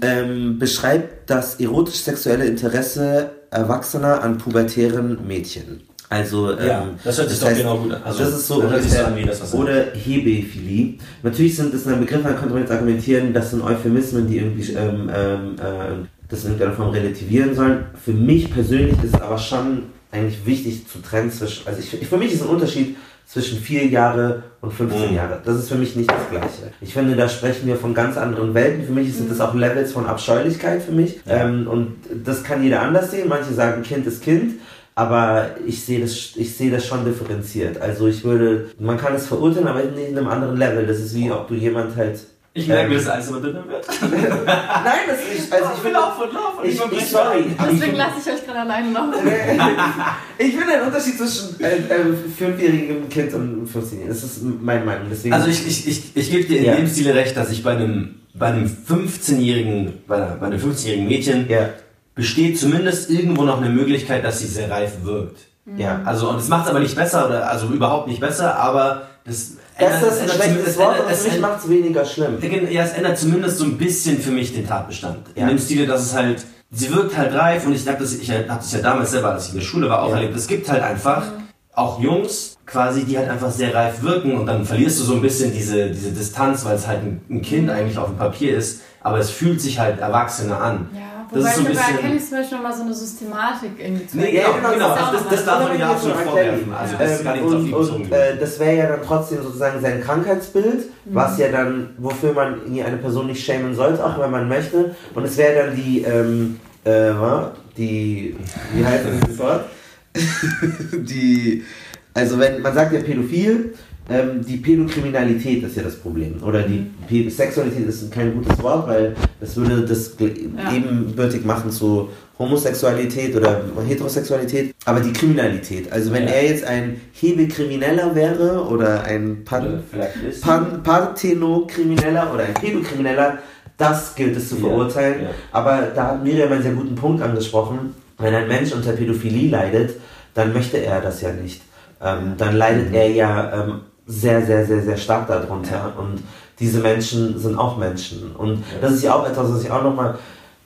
ähm, beschreibt das erotisch-sexuelle Interesse Erwachsener an pubertären Mädchen. Also, ähm, ja, das hört sich das doch genau gut an. Also, das ist so, das ungefähr, so an, wie das was Oder Hebephilie. Natürlich sind das ein Begriff, da könnte man jetzt argumentieren, das sind Euphemismen, die irgendwie ähm, ähm, äh, das in irgendeiner Form relativieren sollen. Für mich persönlich ist es aber schon eigentlich wichtig zu trennen zwischen, also ich, für mich ist ein Unterschied zwischen vier Jahre und 15 mhm. Jahre. Das ist für mich nicht das Gleiche. Ich finde, da sprechen wir von ganz anderen Welten. Für mich sind das auch Levels von Abscheulichkeit für mich. Ja. Ähm, und das kann jeder anders sehen. Manche sagen, Kind ist Kind. Aber ich sehe das, ich sehe das schon differenziert. Also ich würde, man kann es verurteilen, aber nicht in einem anderen Level. Das ist wie, ob du jemand halt ich merke, ähm, dass alles immer dünner wird. Nein, das ist also ich will auch von Lauf ich, ich, sorry. Deswegen lasse ich euch gerade alleine noch. ich finde einen Unterschied zwischen äh, äh, fünfjährigem Kind und 15-jährigen. Das ist meine Meinung. Deswegen also ich, ich, ich, ich gebe dir in ja. dem Stile recht, dass ich bei einem bei einem 15-jährigen bei, bei einem 15-jährigen Mädchen ja. Besteht zumindest irgendwo noch eine Möglichkeit, dass sie sehr reif wirkt. Ja. Also und es macht es aber nicht besser oder also überhaupt nicht besser, aber das das ist ein schlechtes Wort, aber für mich macht es weniger schlimm. Ja, es ändert zumindest so ein bisschen für mich den Tatbestand. Ja. In dem Stile, dass es halt, sie wirkt halt reif und ich habe das, ich habe das ja damals selber, als ich in der Schule war, auch ja. erlebt. Es gibt halt einfach auch Jungs quasi, die halt einfach sehr reif wirken und dann verlierst du so ein bisschen diese, diese Distanz, weil es halt ein, Kind eigentlich auf dem Papier ist, aber es fühlt sich halt erwachsener an. Ja, Das wobei ist so ein ich bisschen- bei Kelly zum Beispiel nochmal so eine Systematik irgendwie zu Nee, Ja, genau, genau, das das, ist das, das darf man ja absolut vorwerfen. Also das ist gar nicht Ähm, und bezogen. und äh, das wäre ja dann trotzdem sozusagen sein Krankheitsbild, was ja dann, wofür man eine Person nicht schämen sollte, auch wenn man möchte. Und es wäre dann die, ähm, äh, die, wie heißt das Wort? die, also wenn, man sagt ja pädophil, ähm, die Pädokriminalität ist ja das Problem. Oder die Pä Sexualität ist kein gutes Wort, weil das würde das Ja. ebenbürtig machen zu Homosexualität oder Heterosexualität. Aber die Kriminalität, also wenn Ja. er jetzt ein Hebekrimineller wäre oder ein Pan Pan Parthenokrimineller oder ein Pädokrimineller, das gilt es zu verurteilen. ja. Aber da hat Miriam einen sehr guten Punkt angesprochen. Wenn ein Mensch unter Pädophilie leidet, dann möchte er das ja nicht. Ähm, dann leidet Mhm. er ja ähm, sehr, sehr, sehr, sehr stark darunter. Und diese Menschen sind auch Menschen. Und das ist ja auch etwas, was ich auch nochmal.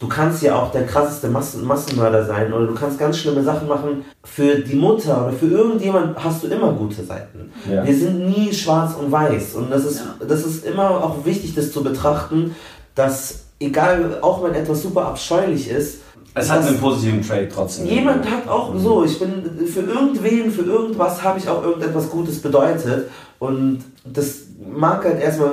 Du kannst ja auch der krasseste Massen Massenmörder sein oder du kannst ganz schlimme Sachen machen. Für die Mutter oder für irgendjemand hast du immer gute Seiten. Ja. Wir sind nie schwarz und weiß. Und das ist, das ist immer auch wichtig, das zu betrachten, dass egal, auch wenn etwas super abscheulich ist, Es hat einen positiven Trade trotzdem. jemand hat auch so, ich bin für irgendwen, für irgendwas habe ich auch irgendetwas Gutes bedeutet. Und das mag halt erstmal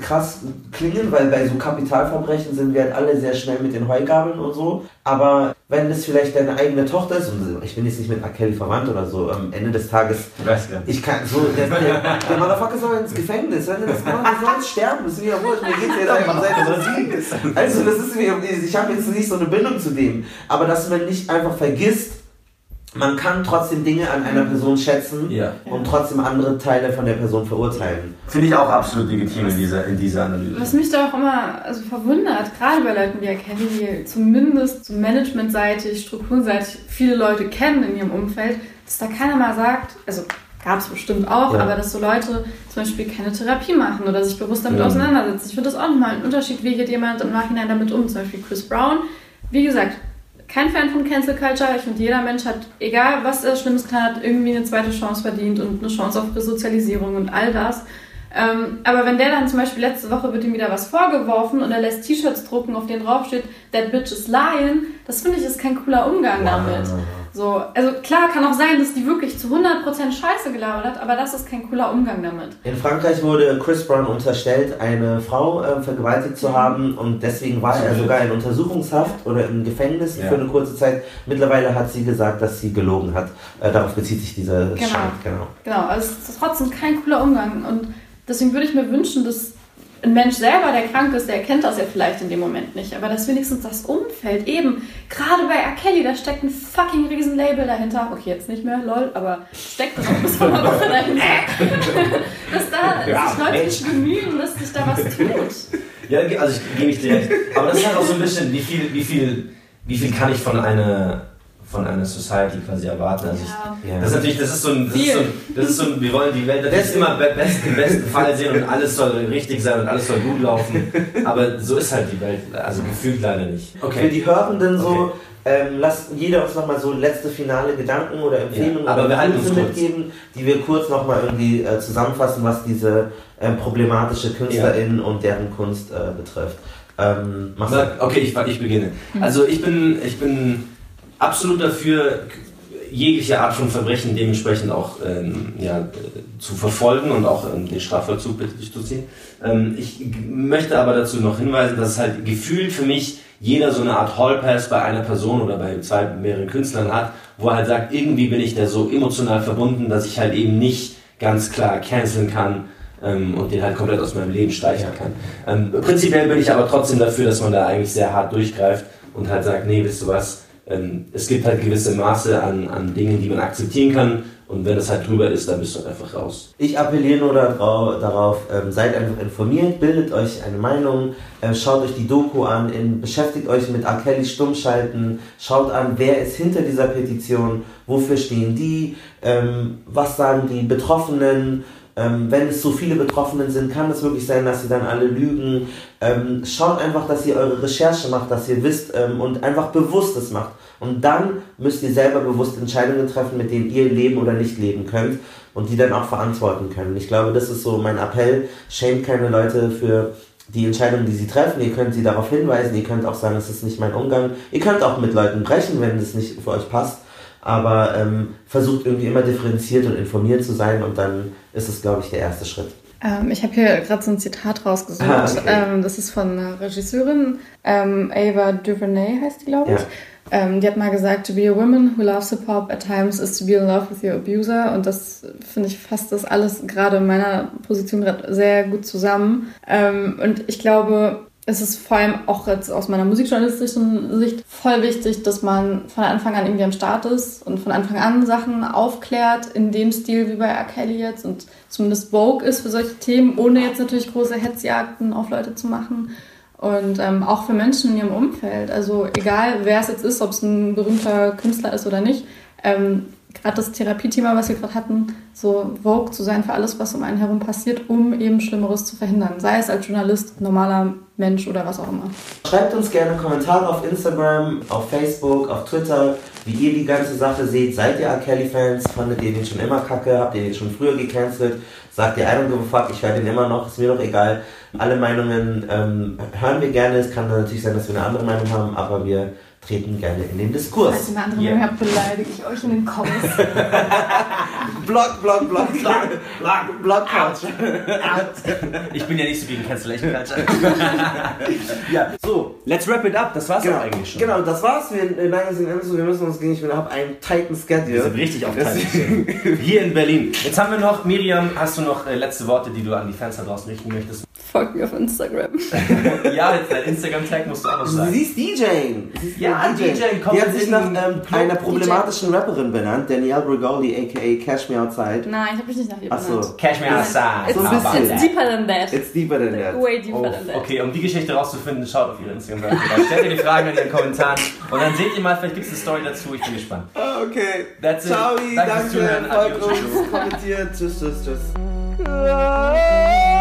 krass klingen, weil bei so Kapitalverbrechen sind wir halt alle sehr schnell mit den Heugabeln und so. Aber wenn es vielleicht deine eigene Tochter ist, und ich bin jetzt nicht mit R. Kelly verwandt oder so, am Ende des Tages Ich weiß nicht. ich kann so, der, der, der Motherfucker soll ins Gefängnis, wenn er das macht, der soll sterben, ist mir ja wurscht, mir geht's jetzt einfach seit. Also das ist mir, ich habe jetzt nicht so eine Bindung zu dem, aber dass man nicht einfach vergisst, man kann trotzdem Dinge an einer Person schätzen Ja. und trotzdem andere Teile von der Person verurteilen. Finde ich auch absolut legitim in dieser, in dieser Analyse. Was mich da auch immer also verwundert, gerade bei Leuten wie Herr Kelly, die zumindest so managementseitig, strukturenseitig viele Leute kennen in ihrem Umfeld, dass da keiner mal sagt, also gab es bestimmt auch, Ja. aber dass so Leute zum Beispiel keine Therapie machen oder sich bewusst damit Ja. auseinandersetzen. Ich finde das auch nochmal ein Unterschied, wie geht jemand im Nachhinein damit um. Zum Beispiel Chris Brown, wie gesagt, kein Fan von Cancel Culture. Ich finde, jeder Mensch hat, egal was er Schlimmes getan hat, irgendwie eine zweite Chance verdient und eine Chance auf Resozialisierung und all das. Ähm, aber wenn der dann zum Beispiel letzte Woche wird ihm wieder was vorgeworfen und er lässt T-Shirts drucken, auf denen draufsteht, that bitch is lying, das finde ich ist kein cooler Umgang damit. So, also klar kann auch sein, dass die wirklich zu 100% Scheiße gelabert hat, aber das ist kein cooler Umgang damit. In Frankreich wurde Chris Brown unterstellt, eine Frau äh, vergewaltigt zu haben und deswegen war er sogar in Untersuchungshaft oder im Gefängnis Ja. für eine kurze Zeit. Mittlerweile hat sie gesagt, dass sie gelogen hat. Äh, darauf bezieht sich dieser Genau. Schrank, genau. Genau, also es ist trotzdem kein cooler Umgang und deswegen würde ich mir wünschen, dass ein Mensch selber, der krank ist, der erkennt das ja vielleicht in dem Moment nicht, aber dass wenigstens das Umfeld eben, gerade bei R. Kelly, da steckt ein fucking Riesenlabel dahinter, okay, jetzt nicht mehr, lol, aber steckt noch bis vor einer Woche dahinter, dass da Ja, sich Leute nicht bemühen, dass sich da was tut. Ja, also ich gebe ich dir recht. Aber das ist halt auch so ein bisschen, wie viel, wie viel, wie viel kann ich von einer, von einer Society quasi erwarten. Also ich, Ja. Das ist natürlich, das ist so ein, das ist so ein, das ist so ein wir wollen die Welt natürlich immer be- best, im besten Fall sehen und alles soll richtig sein und alles soll gut laufen. Aber so ist halt die Welt, also gefühlt leider nicht. Für die Hörenden so, Okay. ähm, lasst jeder uns nochmal so letzte finale Gedanken oder Empfehlungen Ja, aber oder wir halten uns Impulse mitgeben, die wir kurz nochmal irgendwie äh, zusammenfassen, was diese ähm, problematische KünstlerInnen und deren Kunst äh, betrifft. Ähm, Okay, ich, ich beginne. Also ich bin, ich bin absolut dafür, jegliche Art von Verbrechen dementsprechend auch ähm, ja, zu verfolgen und auch ähm, den Strafvollzug durchzuziehen. Ähm, ich möchte aber dazu noch hinweisen, dass es halt gefühlt für mich jeder so eine Art Hallpass bei einer Person oder bei zwei, mehreren Künstlern hat, wo er halt sagt, irgendwie bin ich da so emotional verbunden, dass ich halt eben nicht ganz klar canceln kann ähm, und den halt komplett aus meinem Leben streichen kann. Ähm, prinzipiell bin ich aber trotzdem dafür, dass man da eigentlich sehr hart durchgreift und halt sagt, nee, wisst du was, ähm, es gibt halt gewisse Maße an, an Dingen, die man akzeptieren kann und wenn das halt drüber ist, dann bist du einfach raus. Ich appelliere nur darau- darauf, ähm, seid einfach informiert, bildet euch eine Meinung, ähm, schaut euch die Doku an, in, beschäftigt euch mit R. Kelly Stummschalten, schaut an, wer ist hinter dieser Petition, wofür stehen die, ähm, was sagen die Betroffenen, Ähm, wenn es so viele Betroffenen sind, kann es wirklich sein, dass sie dann alle lügen. Ähm, schaut einfach, dass ihr eure Recherche macht, dass ihr wisst ähm, und einfach Bewusstes macht. Und dann müsst ihr selber bewusst Entscheidungen treffen, mit denen ihr leben oder nicht leben könnt und die dann auch verantworten können. Ich glaube, das ist so mein Appell. Schämt keine Leute für die Entscheidungen, die sie treffen. Ihr könnt sie darauf hinweisen. Ihr könnt auch sagen, es ist nicht mein Umgang. Ihr könnt auch mit Leuten brechen, wenn es nicht für euch passt. Aber ähm, versucht irgendwie immer differenziert und informiert zu sein und dann ist es, glaube ich, der erste Schritt. Ähm, ich habe hier gerade so ein Zitat rausgesucht. Ah, okay. ähm, das ist von einer Regisseurin, ähm, Ava DuVernay heißt die, glaube ich. Ja. Ähm, die hat mal gesagt, to be a woman who loves hip hop at times is to be in love with your abuser. Und das finde ich fasst das alles gerade in meiner Position gerade sehr gut zusammen. Ähm, und ich glaube, es ist vor allem auch jetzt aus meiner musikjournalistischen Sicht voll wichtig, dass man von Anfang an irgendwie am Start ist und von Anfang an Sachen aufklärt, in dem Stil wie bei R. Kelly jetzt und zumindest Vogue ist für solche Themen, ohne jetzt natürlich große Hetzjagden auf Leute zu machen. Und ähm, auch für Menschen in ihrem Umfeld. Also egal, wer es jetzt ist, ob es ein berühmter Künstler ist oder nicht. Ähm, gerade das Therapiethema, was wir gerade hatten, so Vogue zu sein für alles, was um einen herum passiert, um eben Schlimmeres zu verhindern. Sei es als Journalist, normaler Mensch oder was auch immer. Schreibt uns gerne Kommentare auf Instagram, auf Facebook, auf Twitter, wie ihr die ganze Sache seht. Seid ihr R. Kelly-Fans? Fandet ihr den schon immer kacke? Habt ihr den schon früher gecancelt? Sagt ihr, I don't give a fuck, ich höre den immer noch, ist mir doch egal. Alle Meinungen ähm, hören wir gerne. Es kann natürlich sein, dass wir eine andere Meinung haben, aber wir treten gerne in den Diskurs. Ihr eine andere Meinung habt, beleidige ich euch in den Comments. block, block, block, block, block, block Ich bin ja nicht so gegen Cancellation Culture. ja, so, let's wrap it up. Das war's genau, eigentlich schon. Genau, das war's. Wir, äh, wir müssen uns gegen, ich habe einen tighten Schedule. Wir sind richtig auf Zeit. Hier in Berlin. Jetzt haben wir noch, Miriam, hast du noch äh, letzte Worte, die du an die Fans da draußen richten möchtest? Folgt mir auf Instagram. ja, dein Instagram-Tag musst du auch noch sagen. Sie ist DJ. ja, DJ. DJ kommt Die hat sich nach ähm, einer problematischen DJ. Rapperin benannt, Danielle Brigoli, a.k.a. Cash Me Outside. Nein, ich habe mich nicht nach ihr benannt. Achso. Cash Me Outside. It's, so ein bisschen. It's deeper than that. It's deeper than that. Way deeper oh, than that. Okay, um die Geschichte rauszufinden, schaut auf ihre Instagram-Seite. Stellt ihr die Fragen in den Kommentaren und dann seht ihr mal, vielleicht gibt es eine Story dazu. Ich bin gespannt. Okay. That's it. Ciao, danke, danke fürs Zuhören. Folgt uns, kommentiert. Tschüss, tschüss, tschüss.